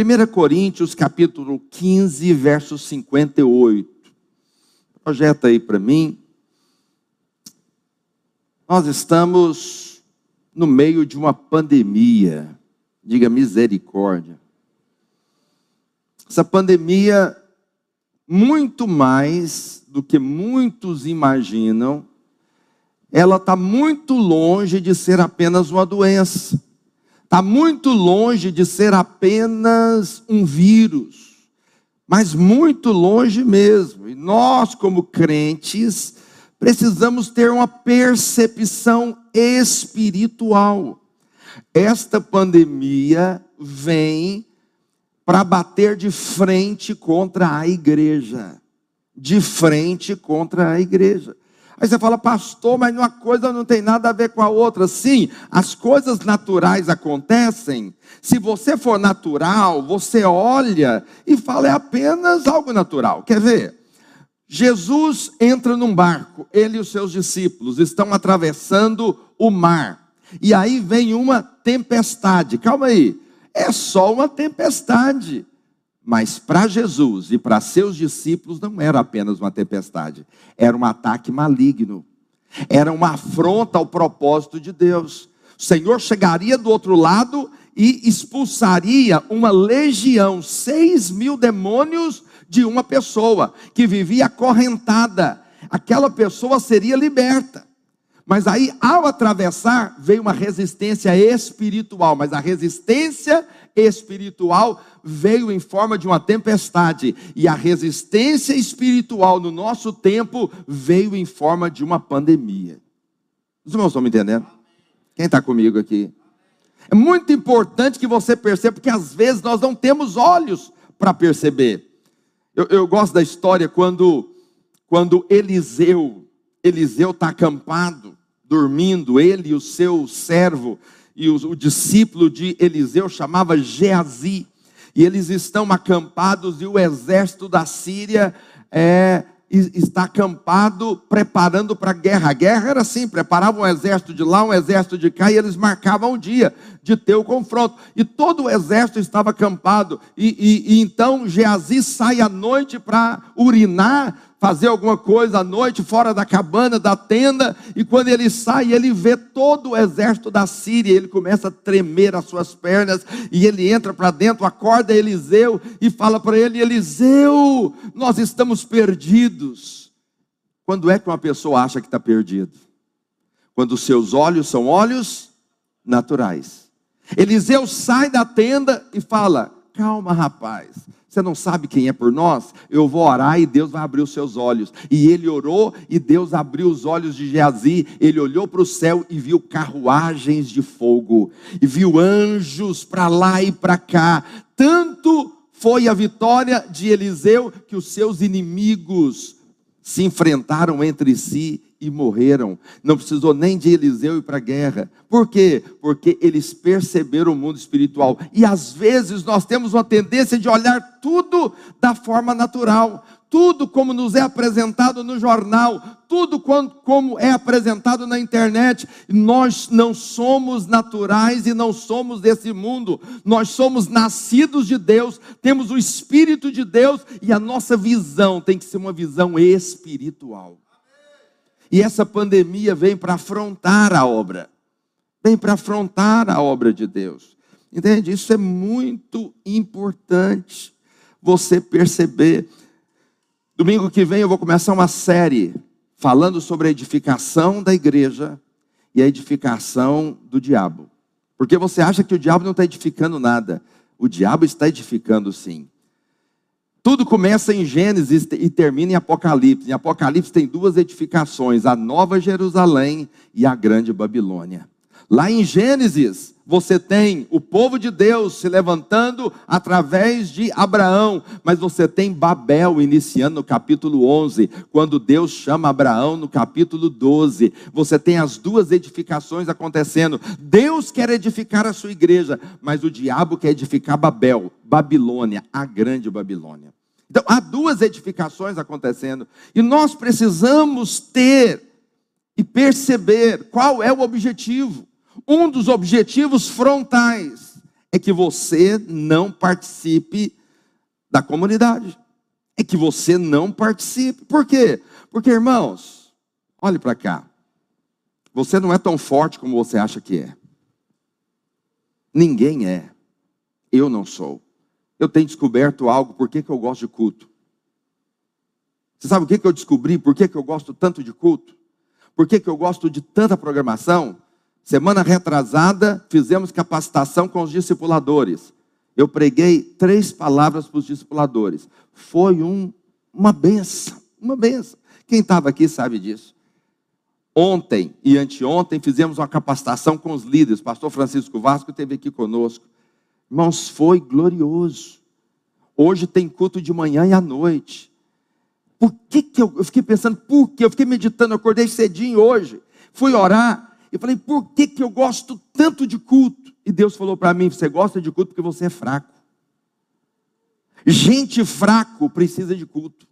1 Coríntios capítulo 15, verso 58. Projeta aí para mim. Nós estamos no meio de uma pandemia. Diga misericórdia. Essa pandemia, muito mais do que muitos imaginam, ela está muito longe de ser apenas uma doença. Está muito longe de ser apenas um vírus, mas muito longe mesmo. E nós, como crentes, precisamos ter uma percepção espiritual. Esta pandemia vem para bater de frente contra a igreja. De frente contra a igreja. Aí você fala, pastor, mas uma coisa não tem nada a ver com a outra. Sim, as coisas naturais acontecem. Se você for natural, você olha e fala, é apenas algo natural. Quer ver? Jesus entra num barco, ele e os seus discípulos estão atravessando o mar. E aí vem uma tempestade. Calma aí, é só uma tempestade. Mas para Jesus e para seus discípulos não era apenas uma tempestade, era um ataque maligno, era uma afronta ao propósito de Deus. O Senhor chegaria do outro lado e expulsaria uma legião, seis mil demônios de uma pessoa que vivia acorrentada. Aquela pessoa seria liberta. Mas aí, ao atravessar, veio uma resistência espiritual. Mas a resistência espiritual veio em forma de uma tempestade, e a resistência espiritual no nosso tempo veio em forma de uma pandemia. Os irmãos estão me entendendo? Quem está comigo aqui? É muito importante que você perceba, porque às vezes nós não temos olhos para perceber. Eu, eu, gosto da história quando, quando Eliseu, Eliseu está acampado, dormindo, ele e o seu servo, e o, o discípulo de Eliseu chamava Geazi, e eles estão acampados, e o exército da Síria é, está acampado, preparando para a guerra. A guerra era assim: preparavam um exército de lá, um exército de cá, e eles marcavam o dia de ter o confronto. E todo o exército estava acampado, e, e, e então Geazi sai à noite para urinar fazer alguma coisa à noite fora da cabana, da tenda, e quando ele sai, ele vê todo o exército da Síria, ele começa a tremer as suas pernas, e ele entra para dentro, acorda Eliseu e fala para ele: Eliseu, nós estamos perdidos. Quando é que uma pessoa acha que está perdido? Quando seus olhos são olhos naturais. Eliseu sai da tenda e fala: Calma, rapaz. Você não sabe quem é por nós? Eu vou orar e Deus vai abrir os seus olhos. E ele orou e Deus abriu os olhos de Geazi. Ele olhou para o céu e viu carruagens de fogo. E viu anjos para lá e para cá. Tanto foi a vitória de Eliseu que os seus inimigos se enfrentaram entre si e morreram. Não precisou nem de Eliseu ir para a guerra. Por quê? Porque eles perceberam o mundo espiritual. E às vezes nós temos uma tendência de olhar tudo da forma natural, tudo como nos é apresentado no jornal, tudo como é apresentado na internet. Nós não somos naturais e não somos desse mundo. Nós somos nascidos de Deus, temos o Espírito de Deus e a nossa visão tem que ser uma visão espiritual. E essa pandemia vem para afrontar a obra, vem para afrontar a obra de Deus. Entende? Isso é muito importante você perceber. Domingo que vem eu vou começar uma série falando sobre a edificação da igreja e a edificação do diabo. Porque você acha que o diabo não está edificando nada. O diabo está edificando sim. Tudo começa em Gênesis e termina em Apocalipse. Em Apocalipse tem duas edificações: a Nova Jerusalém e a Grande Babilônia. Lá em Gênesis, você tem o povo de Deus se levantando através de Abraão, mas você tem Babel iniciando no capítulo 11, quando Deus chama Abraão no capítulo 12. Você tem as duas edificações acontecendo. Deus quer edificar a sua igreja, mas o diabo quer edificar Babel, Babilônia, a grande Babilônia. Então, há duas edificações acontecendo, e nós precisamos ter e perceber qual é o objetivo. Um dos objetivos frontais é que você não participe da comunidade. É que você não participe. Por quê? Porque, irmãos, olhe para cá. Você não é tão forte como você acha que é. Ninguém é. Eu não sou. Eu tenho descoberto algo, por que, que eu gosto de culto? Você sabe o que, que eu descobri? Por que, que eu gosto tanto de culto? Por que, que eu gosto de tanta programação? Semana retrasada, fizemos capacitação com os discipuladores. Eu preguei três palavras para os discipuladores. Foi um, uma benção, uma benção. Quem estava aqui sabe disso. Ontem e anteontem fizemos uma capacitação com os líderes. Pastor Francisco Vasco esteve aqui conosco. Irmãos, foi glorioso. Hoje tem culto de manhã e à noite. Por que, que eu, eu fiquei pensando, por que? Eu fiquei meditando, eu acordei cedinho hoje. Fui orar e falei, por que, que eu gosto tanto de culto? E Deus falou para mim: você gosta de culto porque você é fraco. Gente fraco precisa de culto.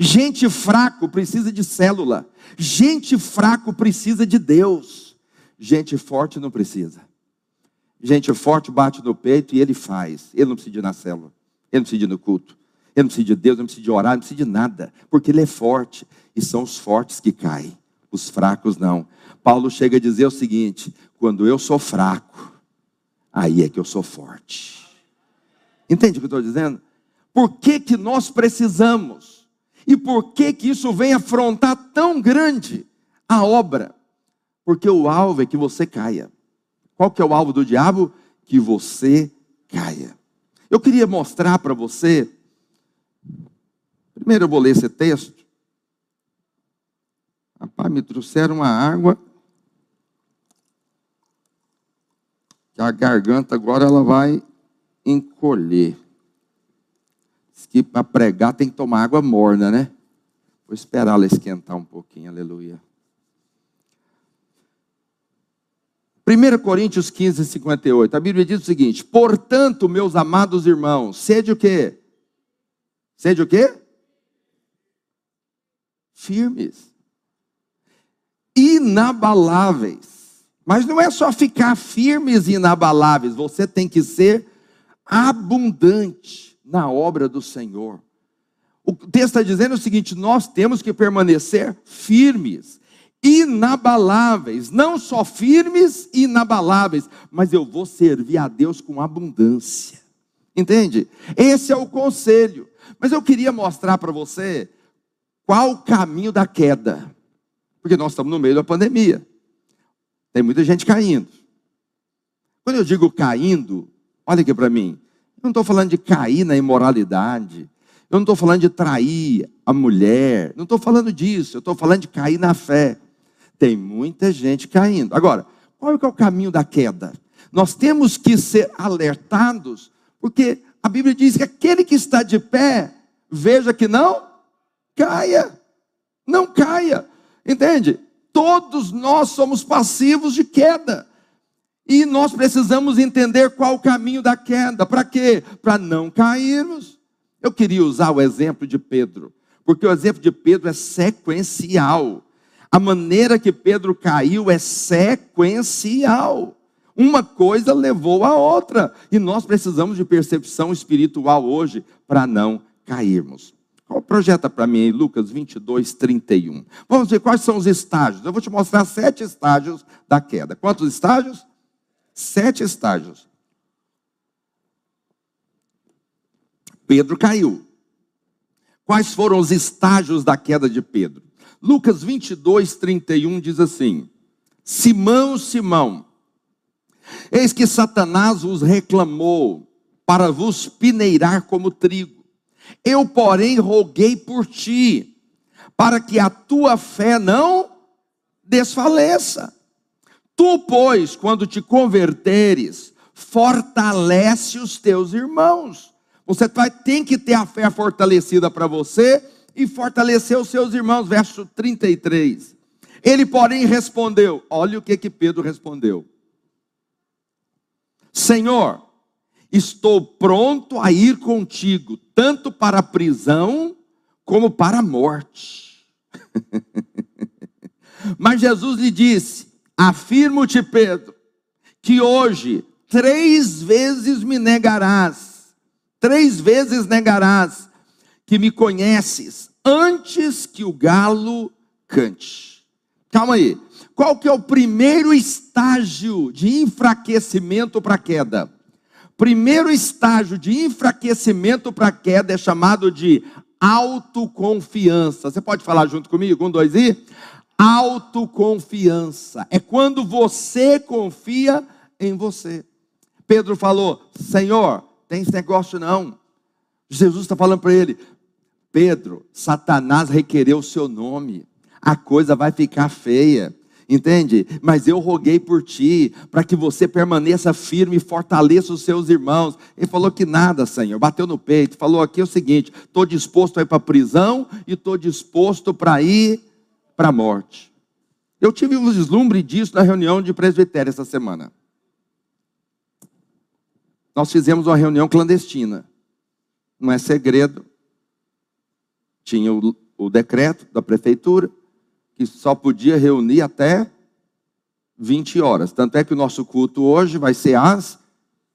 Gente fraco precisa de célula. Gente fraco precisa de Deus. Gente forte não precisa. Gente forte bate no peito e ele faz. Ele não precisa ir na célula. Ele não precisa ir no culto. Ele não precisa de Deus, não precisa de orar, não precisa de nada. Porque ele é forte. E são os fortes que caem. Os fracos não. Paulo chega a dizer o seguinte: quando eu sou fraco, aí é que eu sou forte. Entende o que eu estou dizendo? Por que, que nós precisamos? E por que, que isso vem afrontar tão grande a obra? Porque o alvo é que você caia. Qual que é o alvo do diabo? Que você caia. Eu queria mostrar para você. Primeiro eu vou ler esse texto. Rapaz, me trouxeram uma água. Que a garganta agora ela vai encolher. Diz que para pregar tem que tomar água morna, né? Vou esperar ela esquentar um pouquinho, aleluia. 1 Coríntios 15, 58, a Bíblia diz o seguinte: Portanto, meus amados irmãos, sede o quê? Sede o quê? Firmes, inabaláveis. Mas não é só ficar firmes e inabaláveis, você tem que ser abundante na obra do Senhor. O texto está dizendo o seguinte: nós temos que permanecer firmes inabaláveis, não só firmes e inabaláveis, mas eu vou servir a Deus com abundância. Entende? Esse é o conselho. Mas eu queria mostrar para você qual o caminho da queda. Porque nós estamos no meio da pandemia. Tem muita gente caindo. Quando eu digo caindo, olha aqui para mim. Eu não estou falando de cair na imoralidade. Eu não estou falando de trair a mulher. Não estou falando disso. Eu estou falando de cair na fé. Tem muita gente caindo. Agora, qual é, o caminho da queda? Nós temos que ser alertados, porque a Bíblia diz que aquele que está de pé, veja que não caia. Não caia. Entende? Todos nós somos passivos de queda. E nós precisamos entender qual o caminho da queda. Para quê? Para não cairmos. Eu queria usar o exemplo de Pedro, porque o exemplo de Pedro é sequencial. A maneira que Pedro caiu é sequencial. Uma coisa levou a outra. E nós precisamos de percepção espiritual hoje para não cairmos. Projeta para mim aí, Lucas 22, 31. Vamos ver quais são os estágios. Eu vou te mostrar sete estágios da queda. Quantos estágios? Sete estágios. Pedro caiu. Quais foram os estágios da queda de Pedro? Lucas 22, 31 diz assim: Simão, Simão, eis que Satanás vos reclamou para vos peneirar como trigo. Eu, porém, roguei por ti, para que a tua fé não desfaleça. Tu, pois, quando te converteres, fortalece os teus irmãos. Você vai, tem que ter a fé fortalecida para você e fortaleceu seus irmãos. Verso 33. Ele, porém, respondeu: olha o que, que Pedro respondeu: Senhor, estou pronto a ir contigo, tanto para a prisão como para a morte. Mas Jesus lhe disse: Afirmo-te, Pedro, que hoje, três vezes me negarás, três vezes negarás que me conheces antes que o galo cante. Calma aí. Qual que é o primeiro estágio de enfraquecimento para queda? Primeiro estágio de enfraquecimento para queda é chamado de autoconfiança. Você pode falar junto comigo? Um, dois e. Autoconfiança. É quando você confia em você. Pedro falou: Senhor, tem esse negócio não. Jesus está falando para ele: Pedro, Satanás requereu o seu nome, a coisa vai ficar feia. Entende? Mas eu roguei por ti, para que você permaneça firme e fortaleça os seus irmãos. Ele falou que nada, Senhor. Bateu no peito, falou aqui o seguinte: estou disposto a ir para a prisão e estou disposto para ir para a morte. Eu tive um vislumbre disso na reunião de presbitério essa semana. Nós fizemos uma reunião clandestina. Não é segredo. Tinha o, o decreto da prefeitura que só podia reunir até 20 horas. Tanto é que o nosso culto hoje vai ser às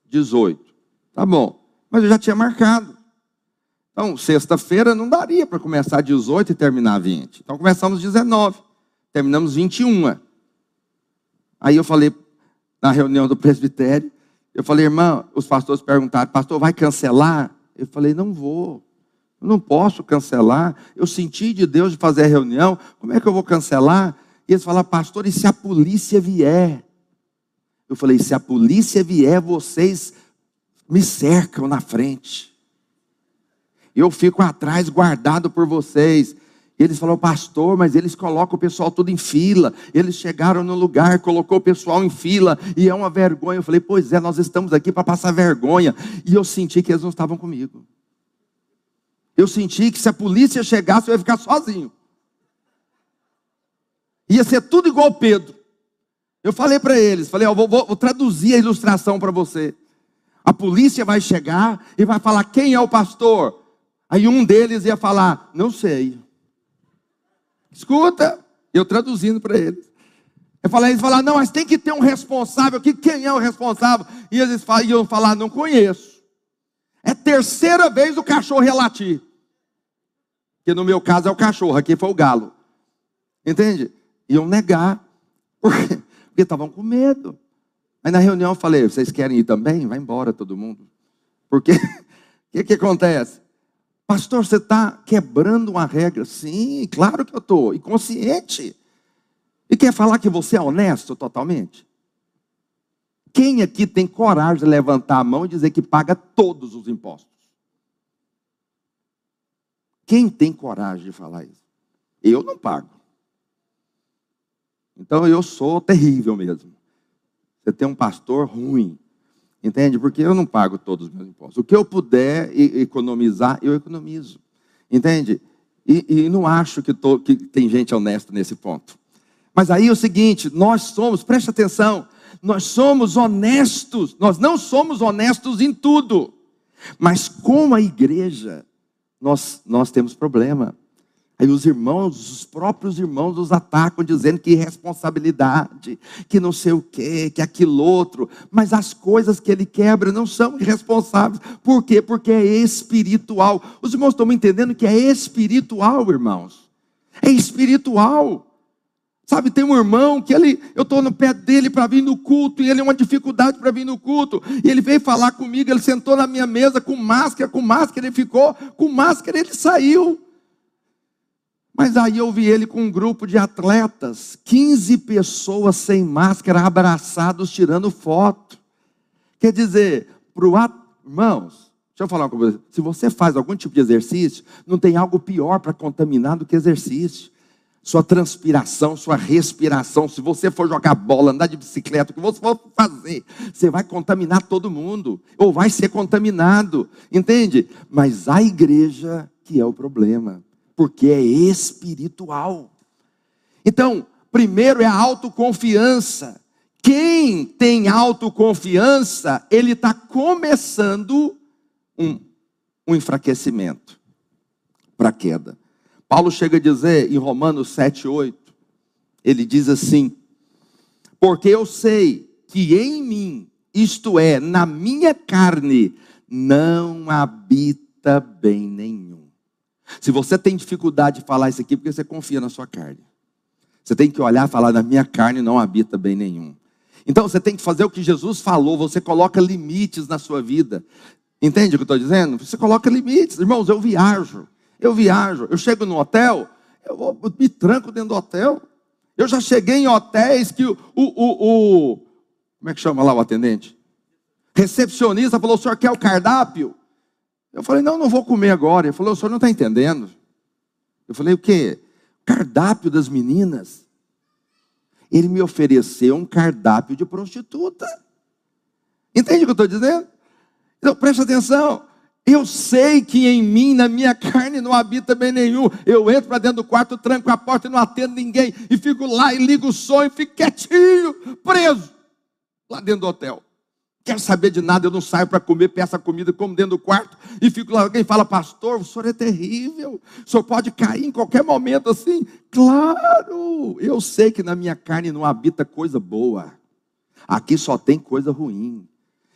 18. Tá bom. Mas eu já tinha marcado. Então, sexta-feira não daria para começar 18 e terminar 20. Então, começamos 19. Terminamos 21. Aí eu falei, na reunião do presbitério, eu falei, irmã, os pastores perguntaram, pastor, vai cancelar? Eu falei, não vou. Não posso cancelar. Eu senti de Deus de fazer a reunião. Como é que eu vou cancelar? E eles falaram, pastor, e se a polícia vier? Eu falei, se a polícia vier, vocês me cercam na frente. Eu fico atrás, guardado por vocês. E eles falaram, pastor, mas eles colocam o pessoal tudo em fila. Eles chegaram no lugar, colocou o pessoal em fila, e é uma vergonha. Eu falei, pois é, nós estamos aqui para passar vergonha. E eu senti que eles não estavam comigo eu senti que se a polícia chegasse, eu ia ficar sozinho. Ia ser tudo igual Pedro. Eu falei para eles, falei, ó, vou, vou, vou traduzir a ilustração para você. A polícia vai chegar e vai falar quem é o pastor. Aí um deles ia falar, não sei. Escuta, eu traduzindo para eles. Eu falei, eles falaram, não, mas tem que ter um responsável aqui. Quem é o responsável? E eles iam falar, não conheço. É terceira vez o cachorro relatir. Que no meu caso é o cachorro, aqui foi o galo. Entende? Iam negar. Porque estavam com medo. Aí na reunião eu falei, vocês querem ir também? Vai embora todo mundo. Porque o que, que acontece? Pastor, você está quebrando uma regra? Sim, claro que eu estou. E consciente. E quer falar que você é honesto totalmente? Quem aqui tem coragem de levantar a mão e dizer que paga todos os impostos? Quem tem coragem de falar isso? Eu não pago. Então eu sou terrível mesmo. Você tem um pastor ruim. Entende? Porque eu não pago todos os meus impostos. O que eu puder economizar, eu economizo. Entende? E, e não acho que, tô, que tem gente honesta nesse ponto. Mas aí é o seguinte: nós somos, preste atenção, nós somos honestos, nós não somos honestos em tudo, mas como a igreja, nós, nós temos problema. Aí os irmãos, os próprios irmãos nos atacam, dizendo que irresponsabilidade, que não sei o quê, que aquilo outro. Mas as coisas que ele quebra não são irresponsáveis. Por quê? Porque é espiritual. Os irmãos estão me entendendo que é espiritual, irmãos. É espiritual. Sabe, tem um irmão que ele, eu estou no pé dele para vir no culto, e ele é uma dificuldade para vir no culto. E ele veio falar comigo, ele sentou na minha mesa com máscara, com máscara, ele ficou, com máscara ele saiu. Mas aí eu vi ele com um grupo de atletas, 15 pessoas sem máscara, abraçados, tirando foto. Quer dizer, para o irmãos, deixa eu falar uma coisa, se você faz algum tipo de exercício, não tem algo pior para contaminar do que exercício sua transpiração, sua respiração. Se você for jogar bola, andar de bicicleta, o que você for fazer, você vai contaminar todo mundo, ou vai ser contaminado, entende? Mas a igreja que é o problema, porque é espiritual. Então, primeiro é a autoconfiança. Quem tem autoconfiança, ele está começando um, um enfraquecimento para a queda. Paulo chega a dizer em Romanos 7, 8, ele diz assim: Porque eu sei que em mim, isto é, na minha carne, não habita bem nenhum. Se você tem dificuldade de falar isso aqui, porque você confia na sua carne. Você tem que olhar e falar: na minha carne não habita bem nenhum. Então você tem que fazer o que Jesus falou, você coloca limites na sua vida. Entende o que eu estou dizendo? Você coloca limites. Irmãos, eu viajo, eu viajo, eu chego no hotel, eu, vou, eu me tranco dentro do hotel. Eu já cheguei em hotéis que o, o, o, como é que chama lá o atendente? Recepcionista falou: o senhor quer o cardápio? Eu falei: não, não vou comer agora. Ele falou: o senhor não está entendendo. Eu falei: o quê? Cardápio das meninas. Ele me ofereceu um cardápio de prostituta. Entende o que eu estou dizendo? Então preste atenção. Eu sei que em mim, na minha carne, não habita bem nenhum. Eu entro para dentro do quarto, tranco a porta e não atendo ninguém. E fico lá e ligo o som e fico quietinho, preso, lá dentro do hotel. Quero saber de nada, eu não saio para comer, peço a comida, como dentro do quarto e fico lá. Alguém fala, pastor, o senhor é terrível, o senhor pode cair em qualquer momento assim. Claro, eu sei que na minha carne não habita coisa boa, aqui só tem coisa ruim.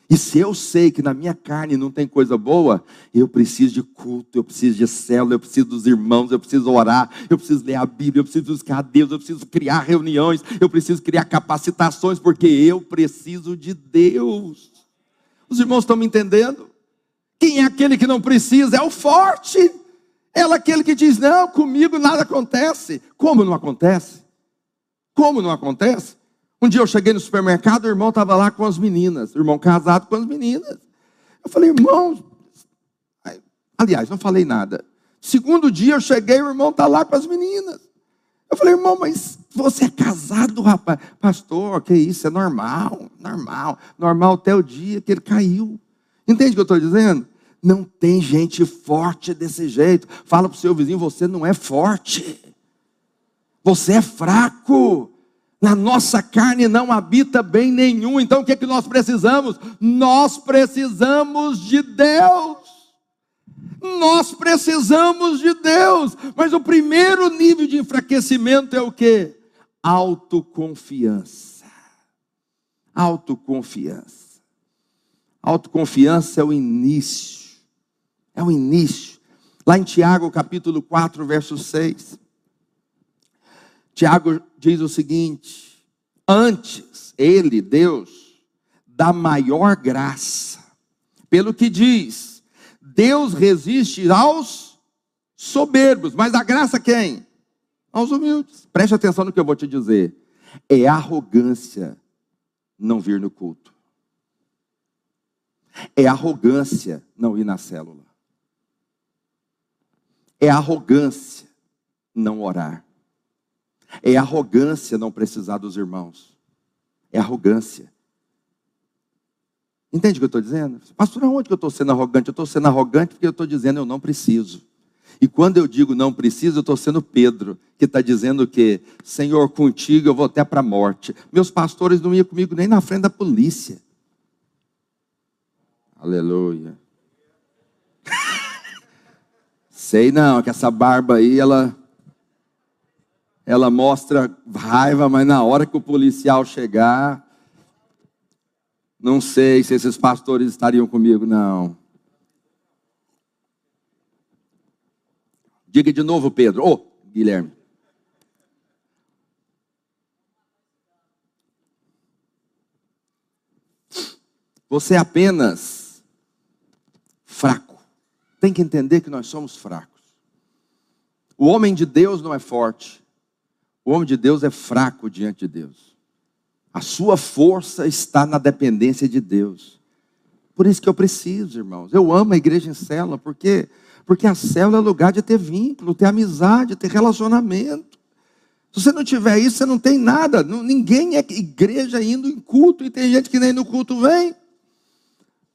E se eu sei que na minha carne não tem coisa boa, eu preciso de culto, eu preciso de célula, eu preciso dos irmãos, eu preciso orar, eu preciso ler a Bíblia, eu preciso buscar a Deus, eu preciso criar reuniões, eu preciso criar capacitações, porque eu preciso de Deus. Os irmãos estão me entendendo? Quem é aquele que não precisa? É o forte. É aquele que diz: Não, comigo nada acontece. Como não acontece? Como não acontece? Um dia eu cheguei no supermercado, o irmão estava lá com as meninas, o irmão casado com as meninas. Eu falei, irmão, aliás, não falei nada. Segundo dia eu cheguei, o irmão está lá com as meninas. Eu falei, irmão, mas você é casado, rapaz? Pastor, que isso? É normal, normal. Normal até o dia que ele caiu. Entende o que eu estou dizendo? Não tem gente forte desse jeito. Fala para o seu vizinho, você não é forte. Você é fraco. Na nossa carne não habita bem nenhum. Então o que é que nós precisamos? Nós precisamos de Deus. Nós precisamos de Deus. Mas o primeiro nível de enfraquecimento é o que? Autoconfiança. Autoconfiança. Autoconfiança é o início. É o início. Lá em Tiago, capítulo 4, verso 6. Tiago diz o seguinte: antes, ele, Deus, dá maior graça, pelo que diz, Deus resiste aos soberbos, mas a graça quem? Aos humildes. Preste atenção no que eu vou te dizer. É arrogância não vir no culto. É arrogância não ir na célula. É arrogância não orar. É arrogância não precisar dos irmãos. É arrogância. Entende o que eu estou dizendo? Pastor, aonde que eu estou sendo arrogante? Eu estou sendo arrogante porque eu estou dizendo eu não preciso. E quando eu digo não preciso, eu estou sendo Pedro, que está dizendo que, Senhor, contigo eu vou até para a morte. Meus pastores não iam comigo nem na frente da polícia. Aleluia. Sei não, que essa barba aí, ela ela mostra raiva, mas na hora que o policial chegar, não sei se esses pastores estariam comigo, não. Diga de novo, Pedro. Ô, oh, Guilherme. Você é apenas fraco. Tem que entender que nós somos fracos. O homem de Deus não é forte. O homem de Deus é fraco diante de Deus. A sua força está na dependência de Deus. Por isso que eu preciso, irmãos. Eu amo a igreja em célula, porque porque a célula é lugar de ter vínculo, ter amizade, ter relacionamento. Se você não tiver isso, você não tem nada. Ninguém é igreja indo em culto e tem gente que nem no culto vem.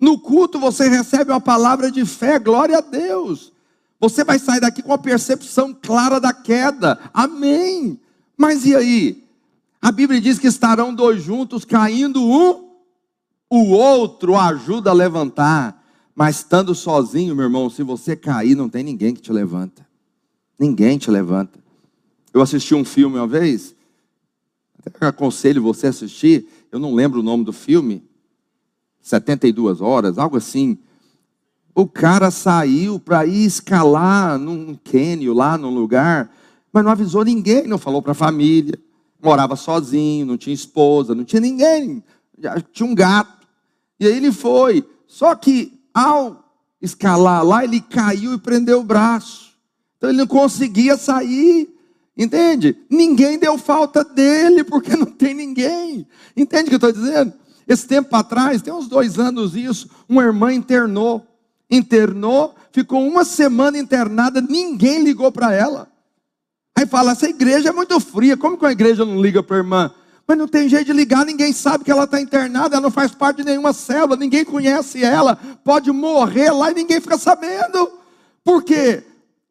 No culto você recebe uma palavra de fé, glória a Deus. Você vai sair daqui com a percepção clara da queda. Amém. Mas e aí? A Bíblia diz que estarão dois juntos caindo um, o outro ajuda a levantar. Mas estando sozinho, meu irmão, se você cair, não tem ninguém que te levanta. Ninguém te levanta. Eu assisti um filme uma vez, até aconselho você a assistir, eu não lembro o nome do filme, 72 horas, algo assim. O cara saiu para ir escalar num cânion lá num lugar, mas não avisou ninguém, não falou para a família. Morava sozinho, não tinha esposa, não tinha ninguém. Tinha um gato. E aí ele foi. Só que ao escalar lá, ele caiu e prendeu o braço. Então ele não conseguia sair. Entende? Ninguém deu falta dele, porque não tem ninguém. Entende o que eu estou dizendo? Esse tempo atrás, tem uns dois anos isso, uma irmã internou. Internou, ficou uma semana internada, ninguém ligou para ela. Aí fala: essa igreja é muito fria, como que a igreja não liga para a irmã? Mas não tem jeito de ligar, ninguém sabe que ela está internada, ela não faz parte de nenhuma célula, ninguém conhece ela, pode morrer lá e ninguém fica sabendo. Por quê?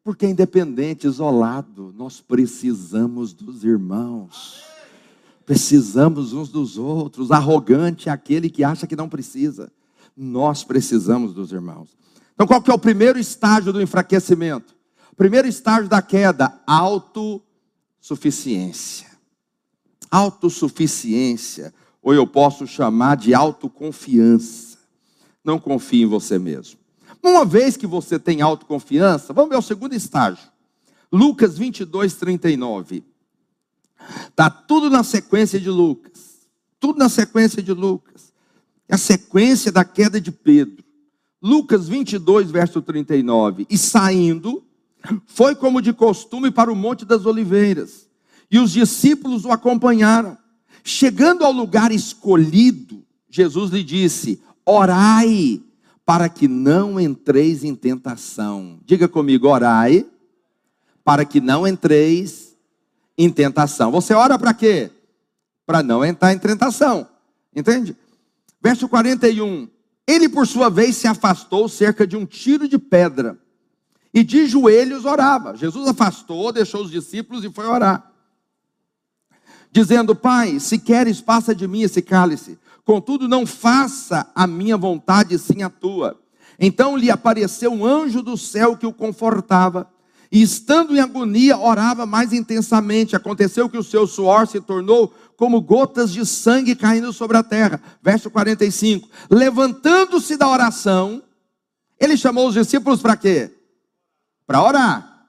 Porque é independente, isolado, nós precisamos dos irmãos. Precisamos uns dos outros. Arrogante é aquele que acha que não precisa. Nós precisamos dos irmãos. Então, qual que é o primeiro estágio do enfraquecimento? Primeiro estágio da queda, autossuficiência autossuficiência, ou eu posso chamar de autoconfiança. Não confie em você mesmo. Uma vez que você tem autoconfiança, vamos ver o segundo estágio. Lucas 22, 39. Está tudo na sequência de Lucas. Tudo na sequência de Lucas. É a sequência da queda de Pedro. Lucas 22, verso 39. E saindo, foi como de costume para o Monte das Oliveiras e os discípulos o acompanharam. Chegando ao lugar escolhido, Jesus lhe disse: Orai, para que não entreis em tentação. Diga comigo: orai, para que não entreis em tentação. Você ora para quê? Para não entrar em tentação. Entende? Verso 41. Ele, por sua vez, se afastou cerca de um tiro de pedra e de joelhos orava. Jesus afastou, deixou os discípulos e foi orar dizendo: Pai, se queres, passa de mim esse cálice. Contudo, não faça a minha vontade, sim a tua. Então lhe apareceu um anjo do céu que o confortava. E estando em agonia, orava mais intensamente. Aconteceu que o seu suor se tornou como gotas de sangue caindo sobre a terra. Verso 45. Levantando-se da oração, ele chamou os discípulos para quê? Para orar.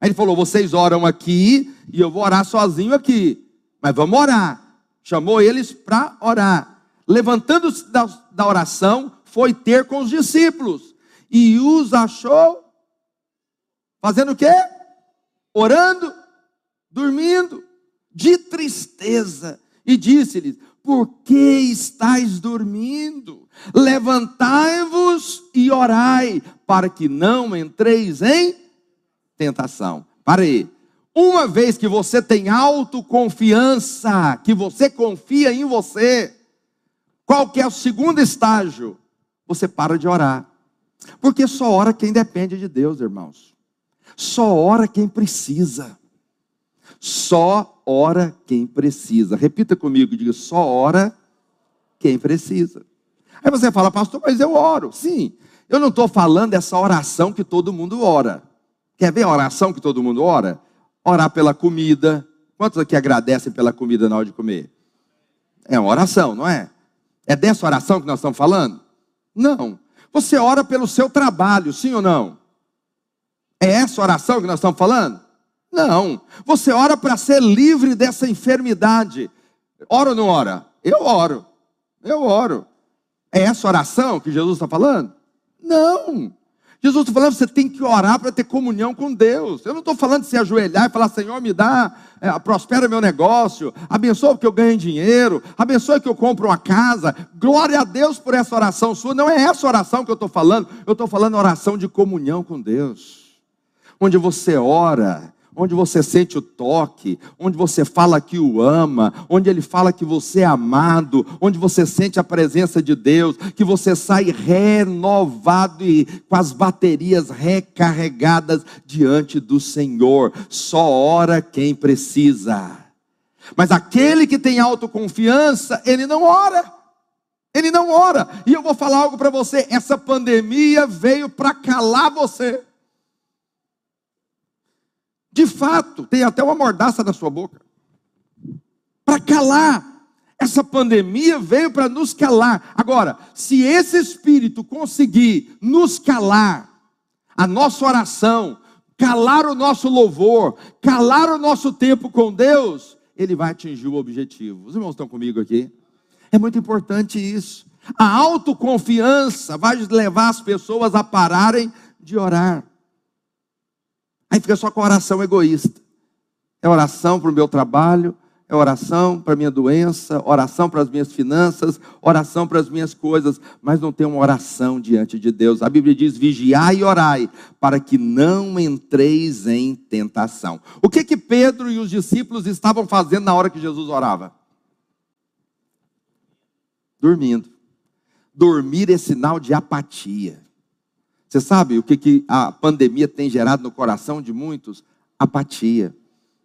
Aí ele falou: Vocês oram aqui e eu vou orar sozinho aqui. Mas vamos orar. Chamou eles para orar. Levantando-se da, da oração, foi ter com os discípulos. E os achou fazendo o quê? Orando, dormindo, de tristeza. E disse-lhes: Por que estáis dormindo? Levantai-vos e orai, para que não entreis em tentação. Para aí. Uma vez que você tem autoconfiança, que você confia em você, qual que é o segundo estágio? Você para de orar. Porque só ora quem depende de Deus, irmãos. Só ora quem precisa. Só ora quem precisa. Repita comigo, diga: só ora quem precisa. Aí você fala, pastor, mas eu oro. Sim, eu não estou falando dessa oração que todo mundo ora. Quer ver a oração que todo mundo ora? orar pela comida. Quantos aqui agradecem pela comida na hora de comer? É uma oração, não é? É dessa oração que nós estamos falando? Não. Você ora pelo seu trabalho, sim ou não? É essa oração que nós estamos falando? Não. Você ora para ser livre dessa enfermidade. Ora ou não ora? Eu oro. Eu oro. É essa oração que Jesus está falando? Não. Jesus está falando, você tem que orar para ter comunhão com Deus. Eu não estou falando de se ajoelhar e falar, Senhor, me dá, é, prospera meu negócio, abençoa que eu ganhe dinheiro, abençoa que eu compre uma casa. Glória a Deus por essa oração sua. Não é essa oração que eu estou falando, eu estou falando oração de comunhão com Deus. Onde você ora onde você sente o toque, onde você fala que o ama, onde ele fala que você é amado, onde você sente a presença de Deus, que você sai renovado e com as baterias recarregadas diante do Senhor. Só ora quem precisa. Mas aquele que tem autoconfiança, ele não ora. Ele não ora. E eu vou falar algo para você: essa pandemia veio para calar você. De fato, tem até uma mordaça na sua boca. Para calar. Essa pandemia veio para nos calar. Agora, se esse espírito conseguir nos calar, a nossa oração, calar o nosso louvor, calar o nosso tempo com Deus, ele vai atingir o objetivo. Os irmãos estão comigo aqui? É muito importante isso. A autoconfiança vai levar as pessoas a pararem de orar. Aí fica só com oração egoísta. É oração para o meu trabalho, é oração para a minha doença, oração para as minhas finanças, oração para as minhas coisas, mas não tem uma oração diante de Deus. A Bíblia diz: vigiai e orai, para que não entreis em tentação. O que que Pedro e os discípulos estavam fazendo na hora que Jesus orava? Dormindo. Dormir é sinal de apatia. Você sabe o que, que a pandemia tem gerado no coração de muitos? Apatia.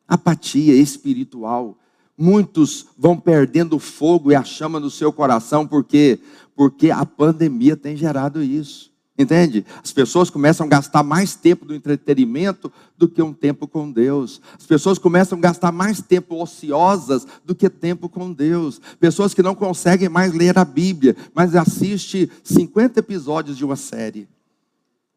Apatia espiritual. Muitos vão perdendo o fogo e a chama no seu coração, porque porque a pandemia tem gerado isso. Entende? As pessoas começam a gastar mais tempo do entretenimento do que um tempo com Deus. As pessoas começam a gastar mais tempo ociosas do que tempo com Deus. Pessoas que não conseguem mais ler a Bíblia, mas assiste 50 episódios de uma série,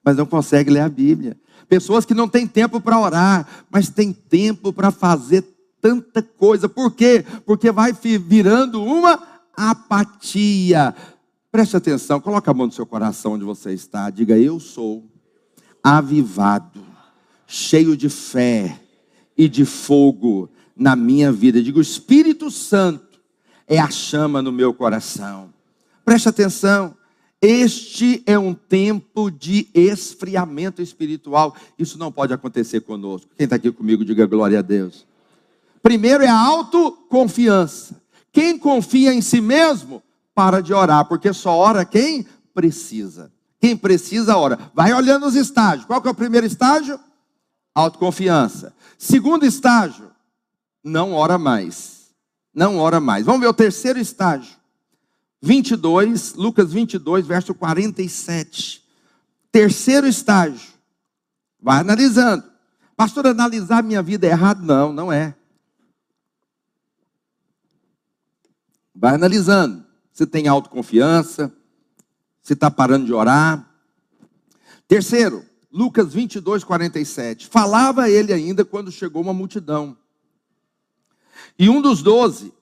mas não conseguem ler a Bíblia. Pessoas que não têm tempo para orar, mas têm tempo para fazer tanta coisa. Por quê? Porque vai virando uma apatia. Preste atenção, coloque a mão no seu coração onde você está. Diga: Eu sou avivado, cheio de fé e de fogo na minha vida. Diga: O Espírito Santo é a chama no meu coração. Preste atenção. Este é um tempo de esfriamento espiritual. Isso não pode acontecer conosco. Quem está aqui comigo, diga glória a Deus. Primeiro é a autoconfiança. Quem confia em si mesmo para de orar, porque só ora quem precisa. Quem precisa, ora. Vai olhando os estágios. Qual que é o primeiro estágio? Autoconfiança. Segundo estágio, não ora mais. Não ora mais. Vamos ver o terceiro estágio. 22, Lucas 22, verso 47. Terceiro estágio. Vai analisando. Pastor, analisar minha vida é errado? Não, não é. Vai analisando se tem autoconfiança, se está parando de orar. Terceiro, Lucas 22, 47. Falava ele ainda quando chegou uma multidão. E um dos doze,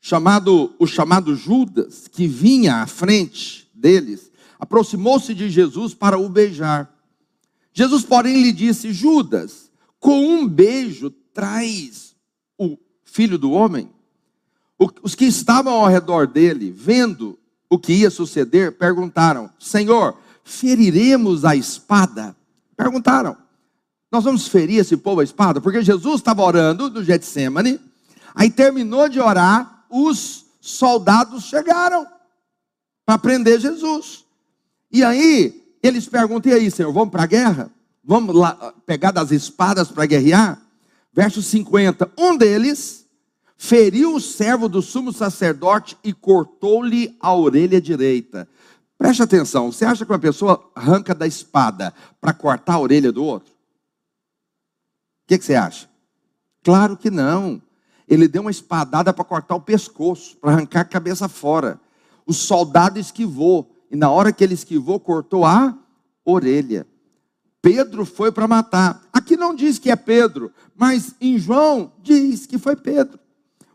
chamado, o chamado Judas, que vinha à frente deles, aproximou-se de Jesus para o beijar. Jesus, porém, lhe disse: Judas, com um beijo traz o filho do homem? Os que estavam ao redor dele, vendo o que ia suceder, perguntaram: Senhor, feriremos a espada? Perguntaram: Nós vamos ferir esse povo a espada? Porque Jesus estava orando no Getsemane, aí terminou de orar, os soldados chegaram para prender Jesus. E aí eles perguntam: E aí, Senhor, vamos para a guerra? Vamos lá pegar das espadas para guerrear? Verso 50: Um deles feriu o servo do sumo sacerdote e cortou-lhe a orelha direita. Preste atenção, você acha que uma pessoa arranca da espada para cortar a orelha do outro? O que, que, você acha? Claro que não. Ele deu uma espadada para cortar o pescoço, para arrancar a cabeça fora. O soldado esquivou, e na hora que ele esquivou, cortou a orelha. Pedro foi para matar. Aqui não diz que é Pedro, mas em João diz que foi Pedro.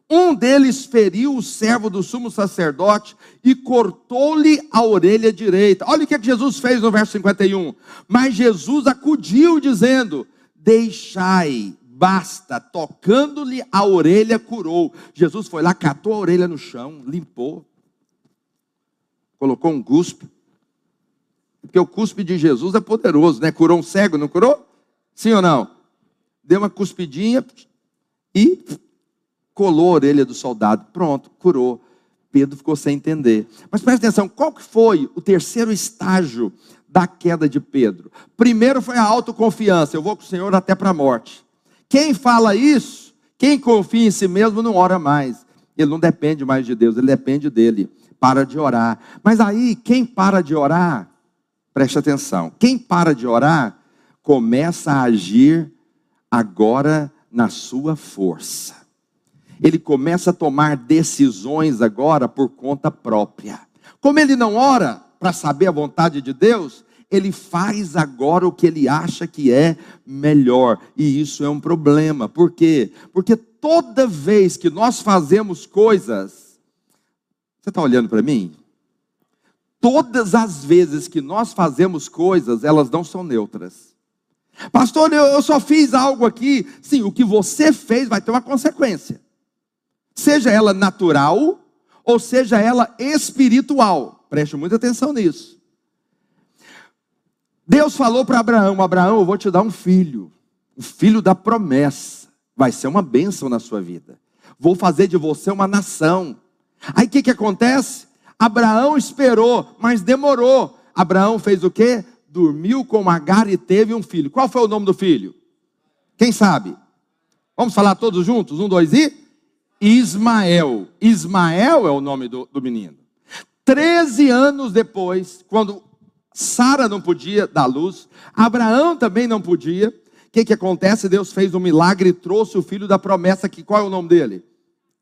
Um deles feriu o servo do sumo sacerdote e cortou-lhe a orelha direita. Olha o que Jesus fez no verso 51. Mas Jesus acudiu, dizendo: Deixai, basta. Tocando-lhe a orelha, curou. Jesus foi lá, catou a orelha no chão, limpou, colocou um cuspe. Porque o cuspe de Jesus é poderoso, né? Curou um cego, não curou? Sim ou não? Deu uma cuspidinha e colou a orelha do soldado, pronto, curou. Pedro ficou sem entender. Mas presta atenção, qual que foi o terceiro estágio da queda de Pedro? Primeiro foi a autoconfiança, eu vou com o Senhor até para a morte. Quem fala isso, quem confia em si mesmo não ora mais. Ele não depende mais de Deus, ele depende dele. Para de orar. Mas aí, quem para de orar, preste atenção, quem para de orar, começa a agir agora na sua força. ele começa a tomar decisões agora por conta própria. Como ele não ora para saber a vontade de Deus, ele faz agora o que ele acha que é melhor. E isso é um problema. Por quê? Porque toda vez que nós fazemos coisas. Você está olhando para mim? Todas as vezes que nós fazemos coisas, elas não são neutras. Pastor, eu só fiz algo aqui. Sim, o que você fez vai ter uma consequência. Seja ela natural ou seja ela espiritual. Preste muita atenção nisso. Deus falou para Abraão: Abraão, eu vou te dar um filho, o filho da promessa. Vai ser uma bênção na sua vida. Vou fazer de você uma nação. Aí o que, que acontece? Abraão esperou, mas demorou. Abraão fez o quê? Dormiu com Agar e teve um filho. Qual foi o nome do filho? Quem sabe? Vamos falar todos juntos? Um, dois e? Ismael. Ismael é o nome do, do menino. Treze anos depois, quando Sara não podia dar luz, Abraão também não podia. O que, que acontece? Deus fez um milagre e trouxe o filho da promessa, que qual é o nome dele?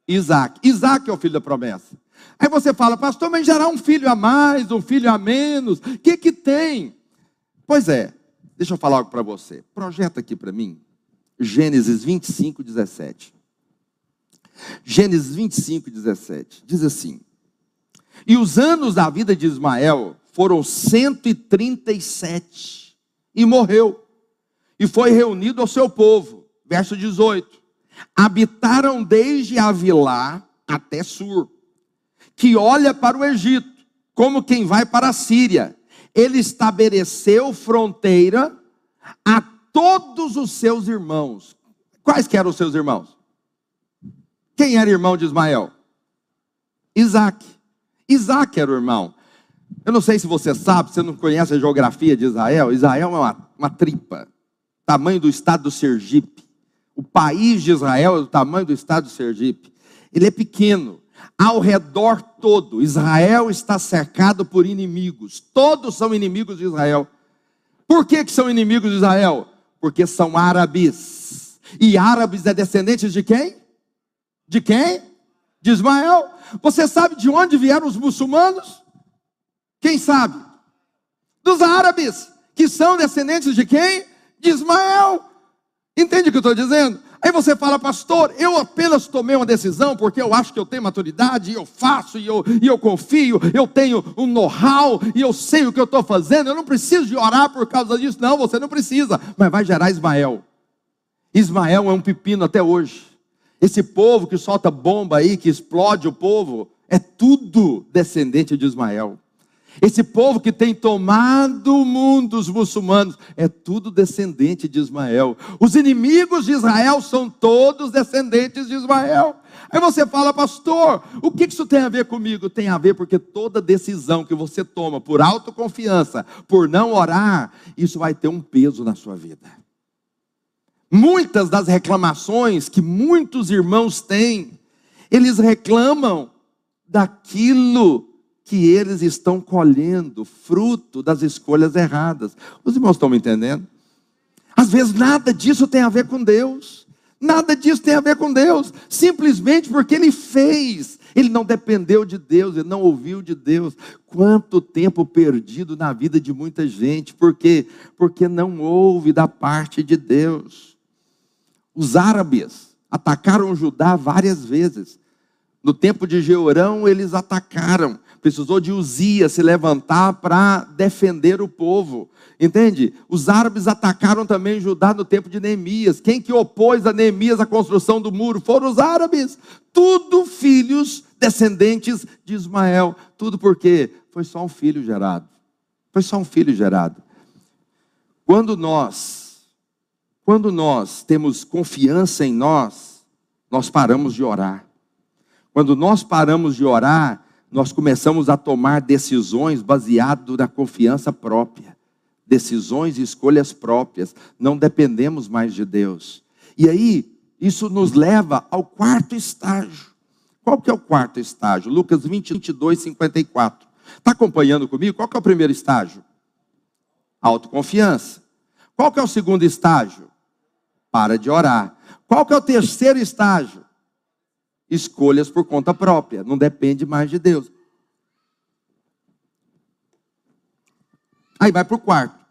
Isaac. Isaac é o filho da promessa. Aí você fala, pastor, mas gerar um filho a mais, um filho a menos, o que que tem? Pois é, deixa eu falar algo para você. Projeta aqui para mim, Gênesis 25, 17. Gênesis 25, 17. Diz assim: E os anos da vida de Ismael foram 137 e morreu. E foi reunido ao seu povo. Verso 18. Habitaram desde Avilá até Sur, que olha para o Egito, como quem vai para a Síria. Ele estabeleceu fronteira a todos os seus irmãos. Quais que eram os seus irmãos? Quem era irmão de Ismael? Isaac. Isaac era o irmão. Eu não sei se você sabe, você não conhece a geografia de Israel. Israel é uma, uma tripa, tamanho do estado do Sergipe. O país de Israel é do tamanho do estado do Sergipe. Ele é pequeno. Ao redor todo, Israel está cercado por inimigos. Todos são inimigos de Israel. Por que, que são inimigos de Israel? Porque são árabes. E árabes é descendentes de quem? De quem? De Ismael. Você sabe de onde vieram os muçulmanos? Quem sabe? Dos árabes, que são descendentes de quem? De Ismael. Entende o que eu estou dizendo? Aí você fala, pastor, eu apenas tomei uma decisão porque eu acho que eu tenho maturidade, e eu faço, e eu, e eu confio, eu tenho um know-how, e eu sei o que eu estou fazendo, eu não preciso de orar por causa disso. Não, você não precisa, mas vai gerar Ismael. Ismael é um pepino até hoje. Esse povo que solta bomba aí, que explode o povo, é tudo descendente de Ismael. Esse povo que tem tomado o mundo, os muçulmanos, é tudo descendente de Ismael. Os inimigos de Israel são todos descendentes de Ismael. Aí você fala, pastor, o que isso tem a ver comigo? Tem a ver porque toda decisão que você toma por autoconfiança, por não orar, isso vai ter um peso na sua vida. Muitas das reclamações que muitos irmãos têm, eles reclamam daquilo que eles estão colhendo fruto das escolhas erradas. Os irmãos estão me entendendo? Às vezes nada disso tem a ver com Deus. Nada disso tem a ver com Deus. Simplesmente porque ele fez. Ele não dependeu de Deus, ele não ouviu de Deus. Quanto tempo perdido na vida de muita gente. Por quê? Porque não ouve da parte de Deus. Os árabes atacaram Judá várias vezes. No tempo de Jeorão, eles atacaram precisou de Uzias se levantar para defender o povo. Entende? Os árabes atacaram também Judá no tempo de Neemias. Quem que opôs a Neemias a construção do muro? Foram os árabes. Tudo filhos descendentes de Ismael. Tudo porque foi só um filho gerado. Foi só um filho gerado. Quando nós, quando nós temos confiança em nós, nós paramos de orar. Quando nós paramos de orar, nós começamos a tomar decisões baseado na confiança própria, decisões e escolhas próprias, não dependemos mais de Deus. E aí, isso nos leva ao quarto estágio. Qual que é o quarto estágio? Lucas 20, 22, 54. Está acompanhando comigo? Qual que é o primeiro estágio? Autoconfiança. Qual que é o segundo estágio? Para de orar. Qual que é o terceiro estágio? Escolhas por conta própria, não depende mais de Deus. Aí vai para o quarto.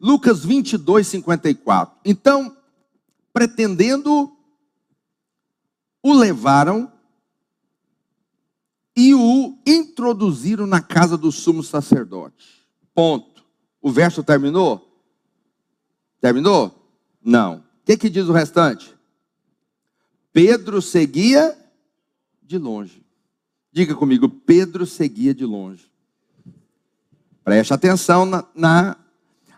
Lucas 22, 54. Então, pretendendo, o levaram e o introduziram na casa do sumo sacerdote. Ponto. O verso terminou? Terminou? Não. O que, que diz o restante? Pedro seguia de longe. Diga comigo, Pedro seguia de longe. Preste atenção na, na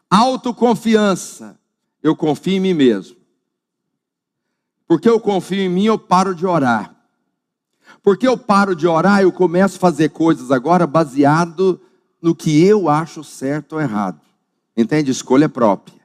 autoconfiança. Eu confio em mim mesmo. Porque eu confio em mim, eu paro de orar. Porque eu paro de orar, eu começo a fazer coisas agora baseado no que eu acho certo ou errado. Entende? Escolha própria.